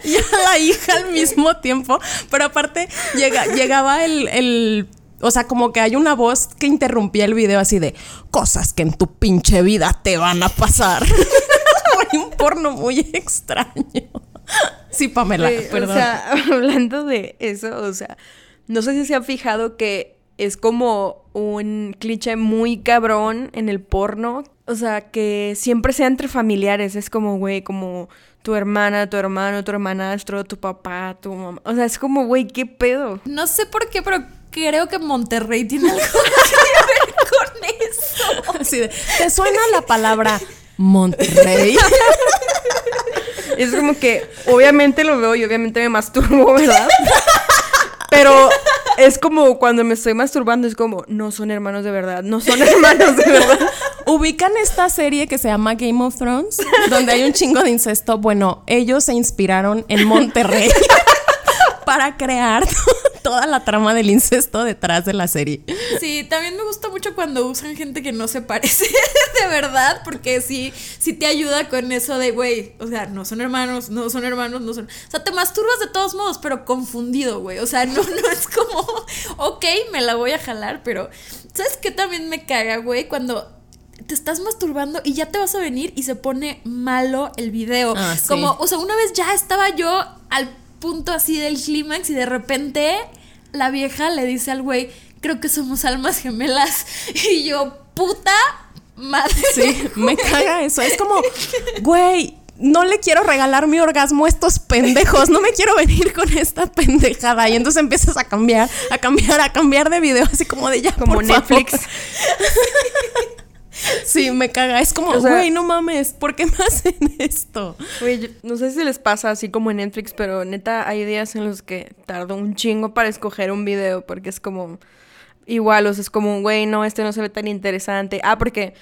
Speaker 3: y a, la hija al mismo tiempo. Pero aparte llega, llegaba el, el o sea, como que hay una voz que interrumpía el video así de cosas que en tu pinche vida te van a pasar. hay un porno muy extraño. Sí, Pamela, perdón.
Speaker 4: O sea, hablando de eso, o sea, no sé si se han fijado que es como un cliché muy cabrón en el porno. O sea, que siempre sea entre familiares. Es como, güey, como tu hermana, tu hermano, tu hermanastro, tu papá, tu mamá. O sea, es como, güey, ¿qué pedo?
Speaker 2: No sé por qué, pero creo que Monterrey tiene algo que ver con eso.
Speaker 3: Así de, ¿te suena la palabra Monterrey?
Speaker 4: es como que, obviamente lo veo y obviamente me masturbo, ¿verdad? Pero es como cuando me estoy masturbando, es como, no son hermanos de verdad, no son hermanos de verdad.
Speaker 3: ¿Ubican esta serie que se llama Game of Thrones? Donde hay un chingo de incesto. Bueno, ellos se inspiraron en Monterrey para crear toda la trama del incesto detrás de la serie.
Speaker 2: Sí, también me gusta mucho cuando usan gente que no se parece de verdad, porque sí, sí te ayuda con eso de, güey, o sea, no son hermanos, no son hermanos, no son... O sea, te masturbas de todos modos, pero confundido, güey. O sea, no, no es como, ok, me la voy a jalar, pero... ¿Sabes qué también me caga, güey? Cuando te estás masturbando y ya te vas a venir y se pone malo el video.
Speaker 3: Ah, sí.
Speaker 2: Como, o sea, una vez ya estaba yo al punto así del clímax y de repente la vieja le dice al güey, creo que somos almas gemelas. Y yo, puta madre.
Speaker 3: Sí, me caga eso. Es como, güey, no le quiero regalar mi orgasmo a estos pendejos, no me quiero venir con esta pendejada. Y entonces empiezas a cambiar, a cambiar, a cambiar de video, así como de ya.
Speaker 4: Como
Speaker 3: por favor. Sí, me caga. Es como,
Speaker 4: O sea-
Speaker 3: güey, no mames, ¿por qué me hacen esto?
Speaker 4: Güey, no sé si les pasa así como en Netflix, pero neta hay días en los que tardo un chingo para escoger un video porque es como igual, o sea, es como, güey, no, este no se ve tan interesante. Ah, porque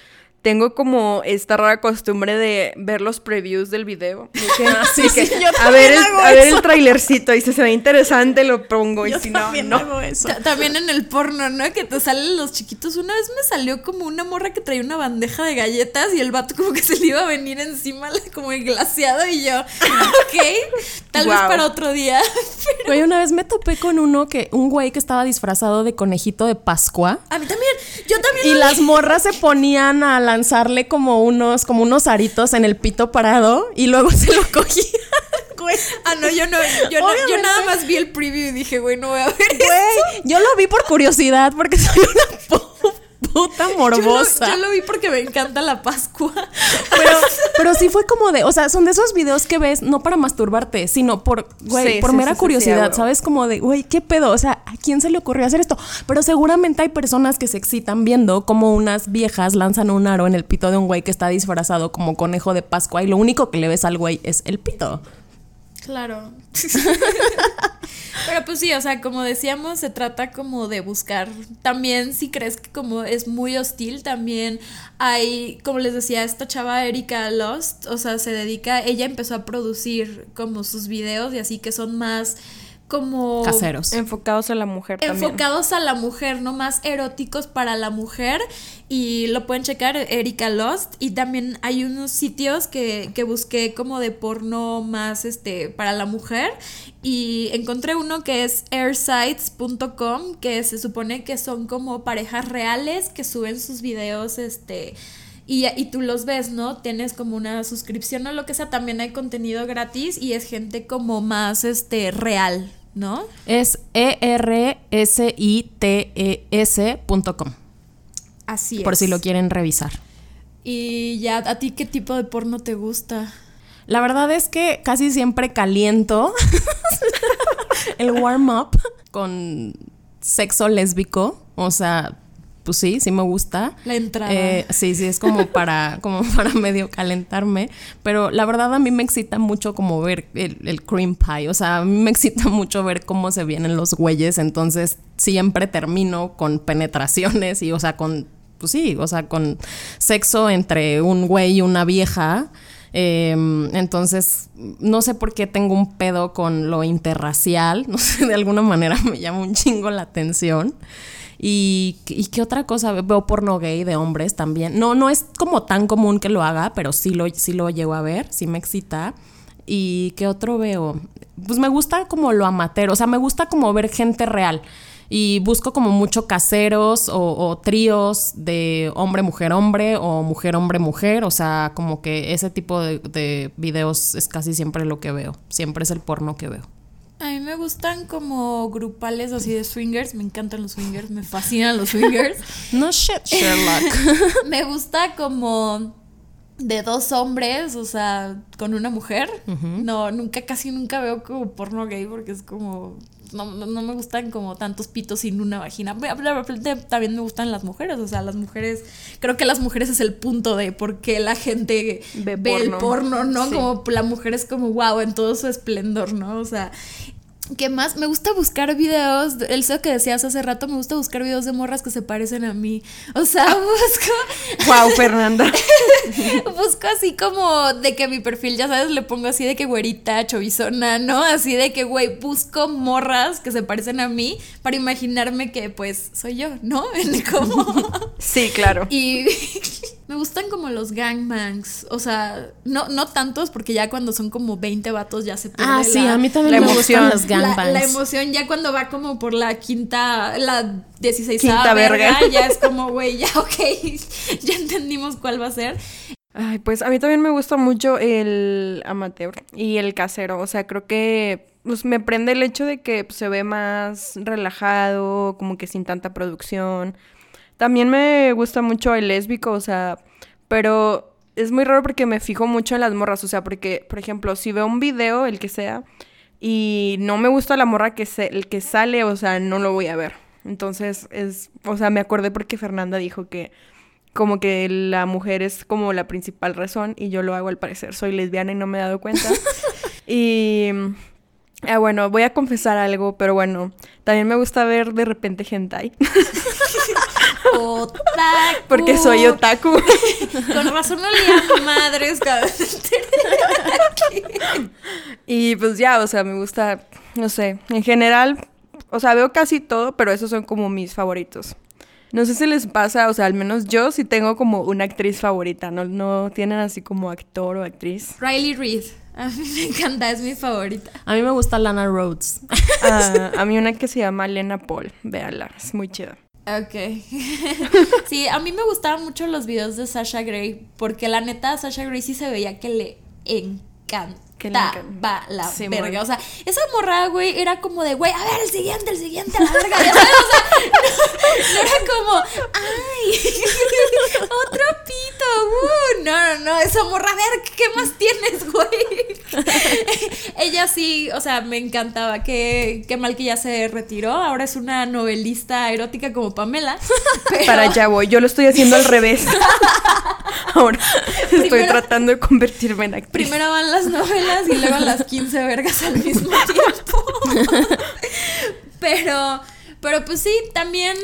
Speaker 4: tengo como esta rara costumbre de ver los previews del video. De que-
Speaker 3: Ah, sí,
Speaker 4: que,
Speaker 3: sí, yo
Speaker 4: a ver, el,
Speaker 3: hago
Speaker 4: a ver
Speaker 3: eso.
Speaker 4: el trailercito y si se ve interesante lo pongo y si no,
Speaker 3: también
Speaker 4: no.
Speaker 3: hago eso.
Speaker 2: Ta- También en el porno, ¿no? Que te salen los chiquitos. Una vez me salió como una morra que traía una bandeja de galletas y el vato como que se le iba a venir encima como el glaseado y yo, ok, tal vez para otro día.
Speaker 3: Güey, una vez me topé con uno que, un güey que estaba disfrazado de conejito de Pascua.
Speaker 2: A mí también, yo también.
Speaker 3: Y las
Speaker 2: vi.
Speaker 3: morras se ponían a lanzarle como unos, como unos aritos en el pito parado y luego se lo cogían, güey.
Speaker 2: Ah, no, yo no, yo, no- yo nada más vi el preview y dije, güey, no voy a ver.
Speaker 3: Güey, yo lo vi por curiosidad porque soy una
Speaker 2: Yo lo,
Speaker 3: morbosa.
Speaker 2: yo lo vi porque me encanta la Pascua.
Speaker 3: Pero, pero sí fue como de, o sea, son de esos videos que ves no para masturbarte, sino por, güey,
Speaker 4: Sí,
Speaker 3: por
Speaker 4: sí,
Speaker 3: mera
Speaker 4: sí,
Speaker 3: curiosidad. ¿sabes? Como de, güey, ¿qué pedo? O sea, ¿a quién se le ocurrió hacer esto? Pero seguramente hay personas que se excitan viendo como unas viejas lanzan un aro en el pito de un güey que está disfrazado como conejo de Pascua y lo único que le ves al güey es el pito.
Speaker 2: Claro. Pero pues sí, o sea, como decíamos, se trata como de buscar. También si crees que como es muy hostil, también hay, como les decía, esta chava Erika Lost, o sea, se dedica, ella empezó a producir como sus videos y así que son más como
Speaker 3: Caseros.
Speaker 4: Enfocados a la mujer también.
Speaker 2: enfocados a la mujer, no más eróticos para la mujer. Y lo pueden checar, Erika Lost. Y también hay unos sitios que, que busqué como de porno más este para la mujer. Y encontré uno que es airsites.com, que se supone que son como parejas reales que suben sus videos, este. Y, y tú los ves, ¿no? Tienes como una suscripción o lo que sea, también hay contenido gratis y es gente como más este real, ¿no?
Speaker 3: Es E-R-S-I-T-E-S.com,
Speaker 2: Así es.
Speaker 3: por si lo quieren revisar.
Speaker 2: Y ya, ¿a ti qué tipo de porno te gusta?
Speaker 3: La verdad es que casi siempre caliento el warm-up con sexo lésbico. O sea, pues sí, sí me gusta.
Speaker 2: La entrada.
Speaker 3: Eh, sí, sí, es como para, como para medio calentarme. Pero la verdad a mí me excita mucho como ver el, el cream pie. O sea, a mí me excita mucho ver cómo se vienen los güeyes. Entonces siempre termino con penetraciones y, o sea, con, pues sí, o sea, con sexo entre un güey y una vieja. Eh, entonces, no sé por qué tengo un pedo con lo interracial. No sé, de alguna manera me llama un chingo la atención. Y, ¿Y qué otra cosa? Veo porno gay de hombres también. No, no es como tan común que lo haga, pero sí lo, sí lo llego a ver, sí me excita. ¿Y qué otro veo? Pues me gusta como lo amateur, o sea, me gusta como ver gente real. Y busco como mucho caseros o, tríos de hombre, mujer, hombre o mujer, hombre, mujer. O sea, como que ese tipo de, de videos es casi siempre lo que veo. Siempre es el porno que veo.
Speaker 2: A mí me gustan como grupales así de swingers. Me encantan los swingers, me fascinan los swingers.
Speaker 3: No shit, Sherlock.
Speaker 2: me gusta como de dos hombres, o sea, con una mujer. No, nunca, casi nunca veo como porno gay porque es como. No, no, no me gustan como tantos pitos sin una vagina. También me gustan las mujeres, o sea, las mujeres. Creo que las mujeres es el punto de por qué la gente
Speaker 4: Ve
Speaker 2: ve, el
Speaker 4: porno.
Speaker 2: porno, ¿no?
Speaker 4: Sí.
Speaker 2: Como la mujer es como wow en todo su esplendor, ¿no? O sea. ¿Qué más? Me gusta buscar videos, el eso que decías hace rato, me gusta buscar videos de morras que se parecen a mí. O sea, busco...
Speaker 4: Wow, Fernanda.
Speaker 2: busco así como de que mi perfil, ya sabes, le pongo así de que güerita, chovizona, ¿no? Así de que, güey, busco morras que se parecen a mí para imaginarme que, pues, soy yo, ¿no? Como...
Speaker 4: Sí, claro.
Speaker 2: Y me gustan como los gangbangs. O sea, no, no tantos, porque ya cuando son como 20 vatos ya se pierde
Speaker 3: Ah, sí,
Speaker 2: la-
Speaker 3: a mí también
Speaker 4: la
Speaker 3: me
Speaker 4: emoción.
Speaker 3: gustan los
Speaker 2: la,
Speaker 3: gangbangs.
Speaker 2: la emoción ya cuando va como por la quinta, la 16
Speaker 4: Quinta
Speaker 2: verga,
Speaker 4: verga.
Speaker 2: ya es como, güey, ya ok, ya entendimos cuál va a ser.
Speaker 4: Ay, pues a mí también me gusta mucho el amateur y el casero. O sea, creo que pues, me prende el hecho de que pues, se ve más relajado, como que sin tanta producción. También me gusta mucho el lésbico, o sea, pero es muy raro porque me fijo mucho en las morras. O sea, porque, por ejemplo, si veo un video, el que sea, y no me gusta la morra que se, el que sale, o sea, no lo voy a ver. Entonces, es, o sea, me acordé porque Fernanda dijo que como que la mujer es como la principal razón y yo lo hago al parecer. Soy lesbiana y no me he dado cuenta. y ah, bueno, voy a confesar algo, pero bueno, también me gusta ver de repente hentai
Speaker 2: Otaku.
Speaker 4: porque soy otaku.
Speaker 2: Con razón no leía madres cada vez
Speaker 4: y pues ya, o sea, me gusta, no sé, en general, o sea, veo casi todo, pero esos son como mis favoritos. No sé si les pasa, o sea, al menos yo sí tengo como una actriz favorita, ¿no? No tienen así como actor o actriz.
Speaker 2: Riley Reid. A mí me encanta, es mi favorita.
Speaker 3: A mí me gusta Lana Rhodes.
Speaker 4: Ah, a mí una que se llama Lena Paul, véala, es muy chida.
Speaker 2: Ok. sí, a mí me gustaban mucho los videos de Sasha Grey, porque la neta, Sasha Grey sí se veía que le encantaba
Speaker 4: Que le encanta.
Speaker 2: la
Speaker 4: Sí,
Speaker 2: verga. O sea, esa morra, güey, era como de, güey, a ver, el siguiente, el siguiente, a la verga. Ya sabes, o sea, no, no era como, ay, otro pito. Uh, no, no, no, esa morra, a ver, ¿qué más tienes, güey? Ella sí, o sea, me encantaba. Qué, qué mal que ya se retiró. Ahora es una novelista erótica como Pamela. pero-
Speaker 4: Para allá voy, yo lo estoy haciendo al revés. Ahora estoy
Speaker 2: Primero-
Speaker 4: tratando de convertirme en actriz.
Speaker 2: Primero van las novelas y luego las 15 vergas al mismo tiempo. pero, pero pues sí, también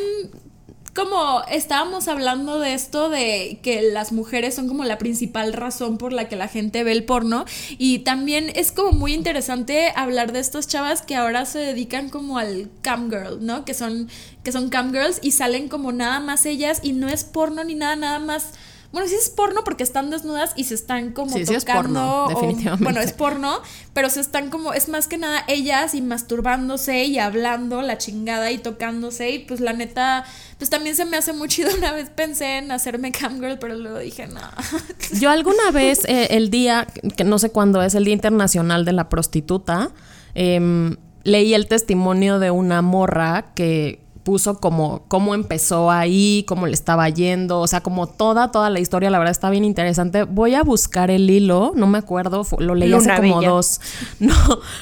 Speaker 2: como estábamos hablando de esto de que las mujeres son como la principal razón por la que la gente ve el porno y también es como muy interesante hablar de estas chavas que ahora se dedican como al cam girl, ¿no? Que son que son cam girls y salen como nada más ellas y no es porno ni nada nada más bueno, sí es porno porque están desnudas y se están como
Speaker 3: Sí, sí es
Speaker 2: tocando.
Speaker 3: porno,
Speaker 2: o-
Speaker 3: definitivamente.
Speaker 2: bueno, es porno, pero se están como, es más que nada ellas y masturbándose y hablando la chingada y tocándose. Y pues la neta, pues también se me hace muy chido. Una vez pensé en hacerme camgirl, pero luego dije, no.
Speaker 3: Yo alguna vez, eh, el día, que no sé cuándo es, el Día Internacional de la Prostituta, em, leí el testimonio de una morra que puso como cómo empezó ahí, cómo le estaba yendo, o sea, como toda, toda la historia, la verdad está bien interesante. Voy a buscar el hilo, no me acuerdo, lo leí
Speaker 4: Luna
Speaker 3: hace como dos, no,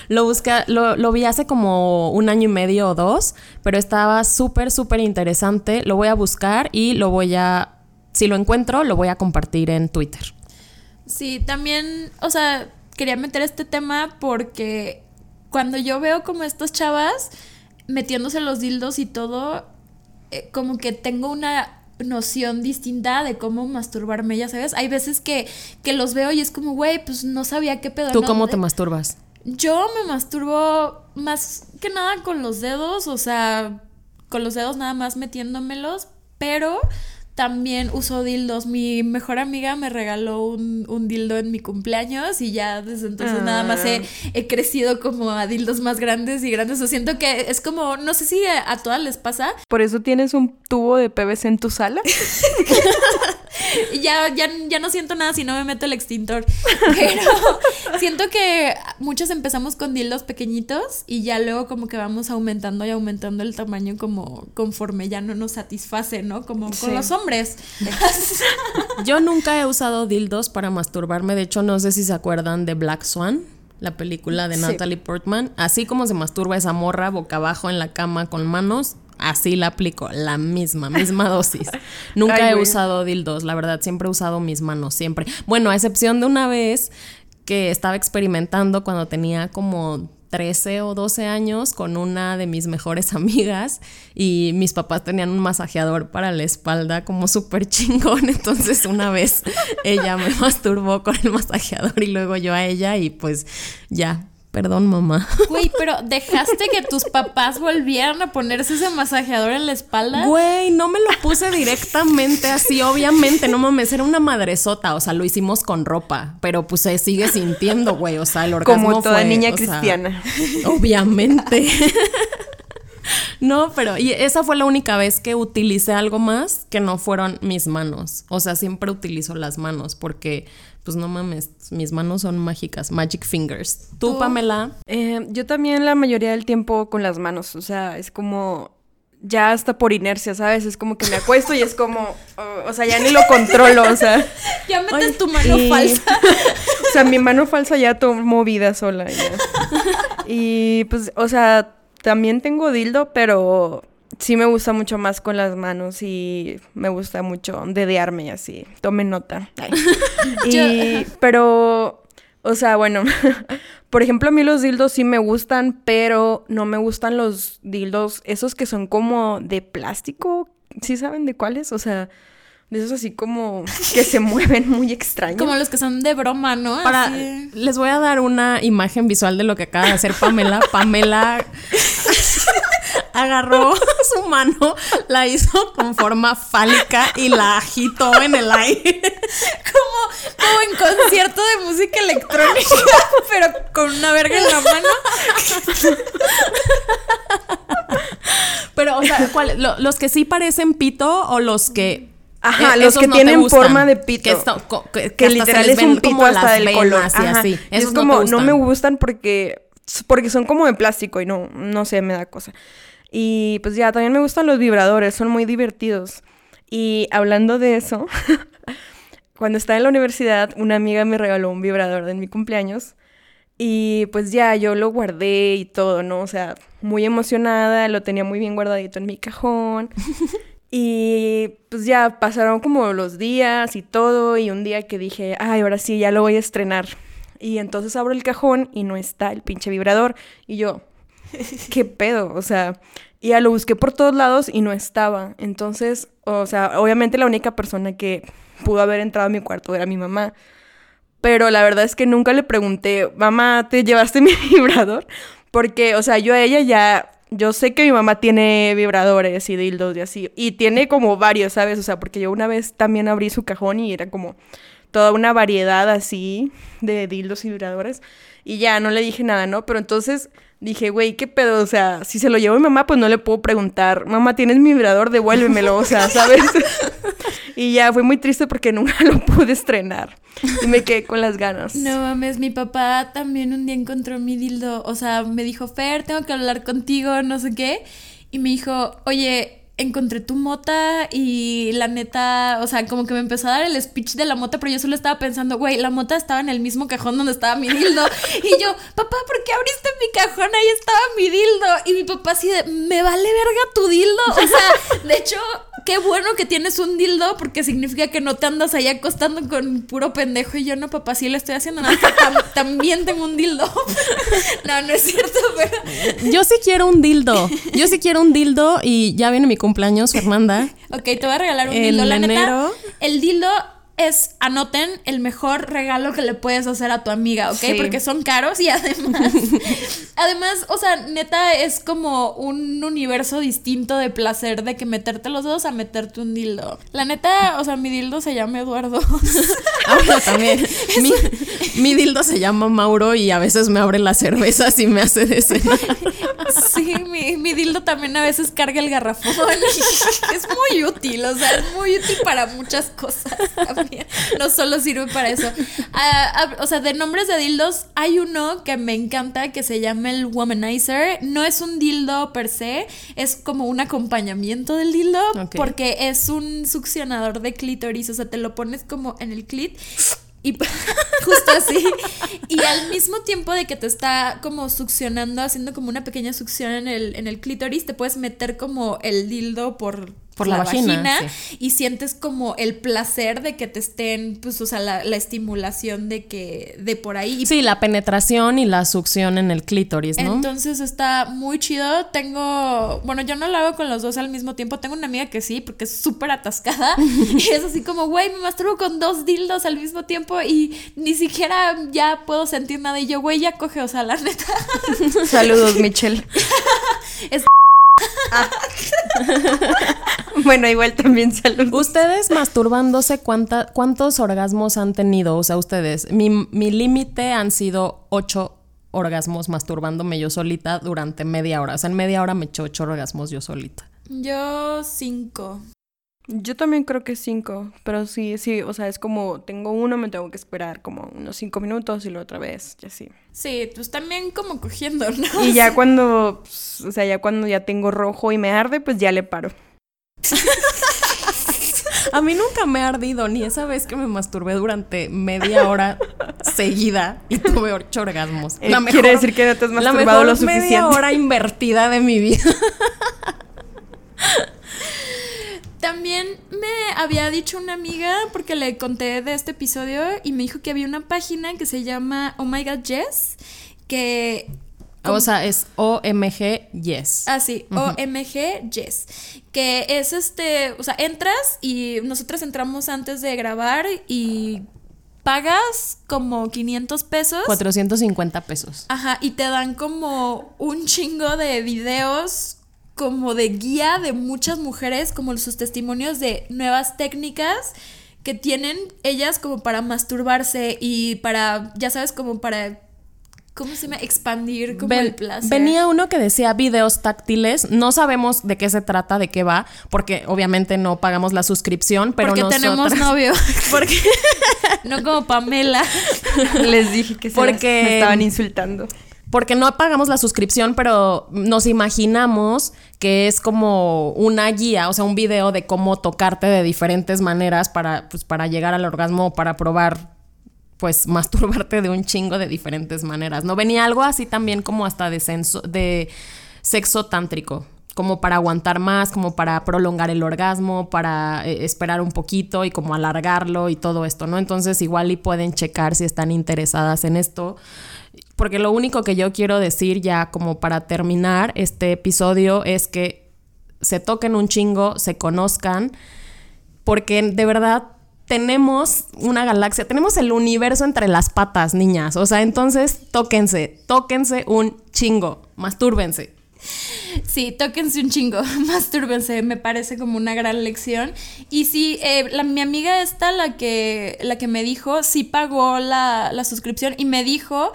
Speaker 3: lo busqué, lo, lo vi hace como un año y medio o dos, pero estaba súper, súper interesante, lo voy a buscar y lo voy a, si lo encuentro, lo voy a compartir en Twitter.
Speaker 2: Sí, también, o sea, quería meter este tema porque cuando yo veo como estas chavas metiéndose los dildos y todo, eh, como que tengo una noción distinta de cómo masturbarme, ya sabes. Hay veces que, que los veo y es como, güey, pues no sabía qué pedo.
Speaker 3: ¿Tú
Speaker 2: ¿no?
Speaker 3: cómo te masturbas?
Speaker 2: Yo me masturbo más que nada con los dedos, o sea, con los dedos nada más metiéndomelos, pero también uso dildos. Mi mejor amiga me regaló un, un dildo en mi cumpleaños y ya desde entonces nada más he, he crecido como a dildos más grandes y grandes. O siento que es como, no sé si a, a todas les pasa,
Speaker 4: Por eso tienes un tubo de PVC en tu sala.
Speaker 2: Y ya, ya, ya no siento nada si no me meto el extintor. Pero siento que muchos empezamos con dildos pequeñitos y ya luego como que vamos aumentando y aumentando el tamaño como conforme ya no nos satisface, ¿no? Como
Speaker 4: Sí.
Speaker 2: con los hombres.
Speaker 3: Yo nunca he usado dildos para masturbarme. De hecho, no sé si se acuerdan de Black Swan, la película de
Speaker 4: Sí.
Speaker 3: Natalie Portman. Así como se masturba esa morra boca abajo en la cama con manos, así la aplico. La misma, misma dosis. Nunca
Speaker 4: Ay,
Speaker 3: he usado dildos, la verdad. Siempre he usado mis manos, siempre. Bueno, a excepción de una vez que estaba experimentando cuando tenía como 13 o 12 años con una de mis mejores amigas y mis papás tenían un masajeador para la espalda como súper chingón. Entonces una vez ella me masturbó con el masajeador y luego yo a ella y pues ya Perdón, mamá.
Speaker 2: Güey, pero ¿dejaste que tus papás volvieran a ponerse ese masajeador en la espalda?
Speaker 3: Güey, no me lo puse directamente así, obviamente, no mames, era una madresota, o sea, lo hicimos con ropa, pero pues se sigue sintiendo, güey, o sea, el orgasmo
Speaker 4: Como toda
Speaker 3: fue,
Speaker 4: niña
Speaker 3: o sea,
Speaker 4: cristiana.
Speaker 3: obviamente. No, pero y esa fue la única vez que utilicé algo más que no fueron mis manos. O sea, siempre utilizo las manos porque, pues no mames, mis manos son mágicas, magic fingers. Tú,
Speaker 2: Tú.
Speaker 3: Pamela,
Speaker 4: Eh, yo también la mayoría del tiempo con las manos, o sea, es como ya hasta por inercia, ¿sabes? Es como que me acuesto y es como, oh, o sea, ya ni lo controlo, o sea,
Speaker 2: Ya metes tu mano
Speaker 4: y-
Speaker 2: falsa.
Speaker 4: o sea, mi mano falsa ya tomó vida sola. ya. Y pues, o sea, también tengo dildo, pero sí me gusta mucho más con las manos y me gusta mucho dedearme y así. Tomen nota. Y, pero, o sea, bueno, por ejemplo, a mí los dildos sí me gustan, pero no me gustan los dildos, esos que son como de plástico. ¿Sí saben de cuáles? O sea, de esos así como que se mueven muy extraños.
Speaker 2: Como los que son de broma, ¿no?
Speaker 3: para,
Speaker 2: Así.
Speaker 3: les voy a dar una imagen visual de lo que acaba de hacer Pamela. Pamela agarró su mano, la hizo con forma fálica y la agitó en el aire.
Speaker 2: Como, como en concierto de música electrónica, pero con una verga en la mano.
Speaker 3: Pero, o sea, ¿cuál- lo- los que sí parecen pito o los que.
Speaker 4: Ajá,
Speaker 3: eh,
Speaker 4: los que
Speaker 3: no
Speaker 4: tienen
Speaker 3: gustan?
Speaker 4: forma de pito.
Speaker 3: Que, se
Speaker 4: literal es un pito
Speaker 3: como
Speaker 4: hasta
Speaker 3: las
Speaker 4: del color. Ajá.
Speaker 3: así. Esos
Speaker 4: es
Speaker 3: no
Speaker 4: como, no,
Speaker 3: gustan.
Speaker 4: me gustan porque, porque son como de plástico y no, no sé, me da cosa. Y pues ya, también me gustan los vibradores, son muy divertidos. Y hablando de eso, cuando estaba en la universidad, una amiga me regaló un vibrador de mi cumpleaños. Y pues ya, yo lo guardé y todo, ¿no? O sea, muy emocionada, lo tenía muy bien guardadito en mi cajón. Y pues ya pasaron como los días y todo, y un día que dije, ay, ahora sí, ya lo voy a estrenar. Y entonces abro el cajón y no está el pinche vibrador. Y yo, ¿qué pedo? O sea, y ya lo busqué por todos lados y no estaba. Entonces, o sea, obviamente la única persona que pudo haber entrado a mi cuarto era mi mamá. Pero la verdad es que nunca le pregunté, mamá, ¿te llevaste mi vibrador? Porque, o sea, yo a ella ya, yo sé que mi mamá tiene vibradores y dildos y así. Y tiene como varios, ¿sabes? O sea, porque yo una vez también abrí su cajón y era como toda una variedad así de dildos y vibradores. Y ya, no le dije nada, ¿no? Pero entonces dije, güey, ¿qué pedo? O sea, si se lo llevo a mi mamá, pues no le puedo preguntar, mamá, ¿tienes mi vibrador? Devuélvemelo, o sea, ¿sabes? y ya, fue muy triste porque nunca lo pude estrenar. Y me quedé con las ganas.
Speaker 2: No mames, mi papá también un día encontró mi dildo. O sea, me dijo, Fer, tengo que hablar contigo, no sé qué. Y me dijo, oye, encontré tu mota y la neta, o sea, como que me empezó a dar el speech de la mota, pero yo solo estaba pensando, güey, la mota estaba en el mismo cajón donde estaba mi dildo. Y yo, papá, ¿por qué abriste mi cajón? Ahí estaba mi dildo. Y mi papá así de, me vale verga tu dildo. O sea, de hecho, qué bueno que tienes un dildo porque significa que no te andas ahí acostando con puro pendejo. Y yo, no, papá, sí le estoy haciendo nada. también tengo un dildo. no, no es cierto, pero...
Speaker 3: Yo sí quiero un dildo. Yo sí quiero un dildo y ya viene mi cumpleaños, Fernanda.
Speaker 2: Ok, te voy a regalar un
Speaker 3: En
Speaker 2: dildo. La neta,
Speaker 3: enero.
Speaker 2: el dildo es, anoten, el mejor regalo que le puedes hacer a tu amiga, ¿ok?
Speaker 4: Sí.
Speaker 2: Porque son caros y además, además, o sea, neta es como un universo distinto de placer de que meterte los dedos a meterte un dildo. La neta, o sea, mi dildo se llama Eduardo.
Speaker 3: Ahora también. Mi, mi dildo se llama Mauro y a veces me abre las cervezas y me hace de cenar.
Speaker 2: Sí, mi, mi dildo también a veces carga el garrafón. Es muy útil, o sea, es muy útil para muchas cosas también. No solo sirve para eso. Ah, ah, o sea, de nombres de dildos, hay uno que me encanta que se llama el Womanizer. No es un dildo per se, es como un acompañamiento del dildo porque es un succionador de clítoris. O sea, te lo pones como en el clit. Y justo así. Y al mismo tiempo de que te está como succionando, haciendo como una pequeña succión en el, en el clítoris, te puedes meter como el dildo por
Speaker 3: Por la vagina,
Speaker 2: y sientes como el placer de que te estén, pues, o sea, la, la estimulación de que, de por ahí.
Speaker 3: Sí, la penetración y la succión en el clítoris, ¿no?
Speaker 2: Entonces está muy chido. Tengo, bueno, yo no lo hago con los dos al mismo tiempo. Tengo una amiga que sí, porque es súper atascada. y es así como, güey, me masturbo con dos dildos al mismo tiempo y ni siquiera ya puedo sentir nada. Y yo, güey, ya coge, o sea, la neta.
Speaker 4: Saludos, Michelle.
Speaker 2: Es-
Speaker 4: Ah. bueno, igual también saludos.
Speaker 3: Ustedes masturbándose, ¿cuánta- ¿cuántos orgasmos han tenido? O sea, ustedes, mi, mi límite han sido ocho orgasmos masturbándome yo solita durante media hora. O sea, en media hora me echo ocho orgasmos yo solita.
Speaker 2: yo cinco.
Speaker 4: Yo también creo que cinco, pero sí, sí, o sea, es como, tengo uno, me tengo que esperar como unos cinco minutos y luego otra vez, y así.
Speaker 2: Sí, pues también como cogiendo, ¿no?
Speaker 4: Y ya cuando, pues, o sea, ya cuando ya tengo rojo y me arde, pues ya le paro.
Speaker 3: A mí nunca me ha ardido, ni esa vez que me masturbé durante media hora seguida y tuve ocho orgasmos.
Speaker 4: Eh, quiere decir que no te has
Speaker 3: la
Speaker 4: masturbado
Speaker 3: mejor
Speaker 4: lo suficiente.
Speaker 3: media hora invertida de mi vida.
Speaker 2: También me había dicho una amiga, porque le conté de este episodio, y me dijo que había una página que se llama Oh My God Yes, que...
Speaker 3: O sea, es OMG Yes.
Speaker 2: Ah, sí, OMG Yes. Que es este, o sea, entras y nosotros entramos antes de grabar y pagas como 500 pesos.
Speaker 3: 450 pesos.
Speaker 2: Ajá, y te dan como un chingo de videos como de guía de muchas mujeres, como sus testimonios de nuevas técnicas que tienen ellas como para masturbarse y para, ya sabes, como para, ¿cómo se llama? Expandir como
Speaker 3: Ven-
Speaker 2: el placer.
Speaker 3: venía uno que decía videos táctiles. No sabemos de qué se trata, de qué va, porque obviamente no pagamos la suscripción, pero
Speaker 2: Porque tenemos
Speaker 3: nosotras-
Speaker 2: novio. Porque no como Pamela.
Speaker 4: Les dije que se
Speaker 3: Porque-
Speaker 4: las- me estaban insultando.
Speaker 3: Porque no pagamos la suscripción, pero nos imaginamos que es como una guía, o sea, un video de cómo tocarte de diferentes maneras para, pues, para llegar al orgasmo o para probar, pues, masturbarte de un chingo de diferentes maneras. ¿No? Venía algo así también como hasta de, senso- de sexo tántrico, como para aguantar más, como para prolongar el orgasmo, para eh, esperar un poquito y como alargarlo y todo esto, ¿no? Entonces igual y pueden checar si están interesadas en esto. Porque lo único que yo quiero decir ya como para terminar este episodio es que se toquen un chingo, se conozcan, porque de verdad tenemos una galaxia, tenemos el universo entre las patas, niñas. O sea, entonces tóquense, tóquense un chingo, mastúrbense.
Speaker 2: Sí, tóquense un chingo, mastúrbense, me parece como una gran lección. Y sí, eh, la, mi amiga esta, la que, la que me dijo, sí pagó la, la suscripción y me dijo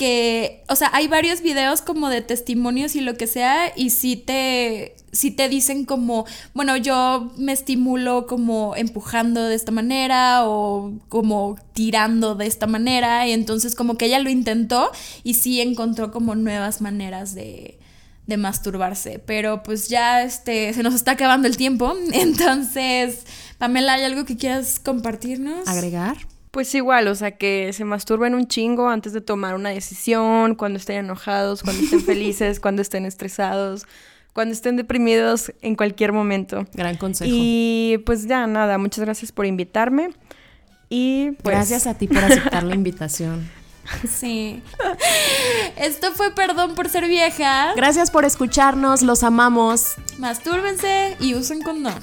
Speaker 2: que, o sea, hay varios videos como de testimonios y lo que sea, y sí te, te dicen como, bueno, yo me estimulo como empujando de esta manera o como tirando de esta manera, y entonces como que ella lo intentó y sí encontró como nuevas maneras de de masturbarse, pero pues ya este se nos está acabando el tiempo, entonces Pamela, ¿hay algo que quieras compartirnos?
Speaker 3: ¿Agregar?
Speaker 4: Pues igual, o sea, que se masturben un chingo antes de tomar una decisión, cuando estén enojados, cuando estén felices, cuando estén estresados, cuando estén deprimidos, en cualquier momento.
Speaker 3: Gran consejo.
Speaker 4: Y pues ya, nada, muchas gracias por invitarme. Y pues...
Speaker 3: Gracias a ti por aceptar la invitación.
Speaker 2: Sí. Esto fue Perdón por ser vieja.
Speaker 3: Gracias por escucharnos, los amamos.
Speaker 2: Mastúrbense y usen condón.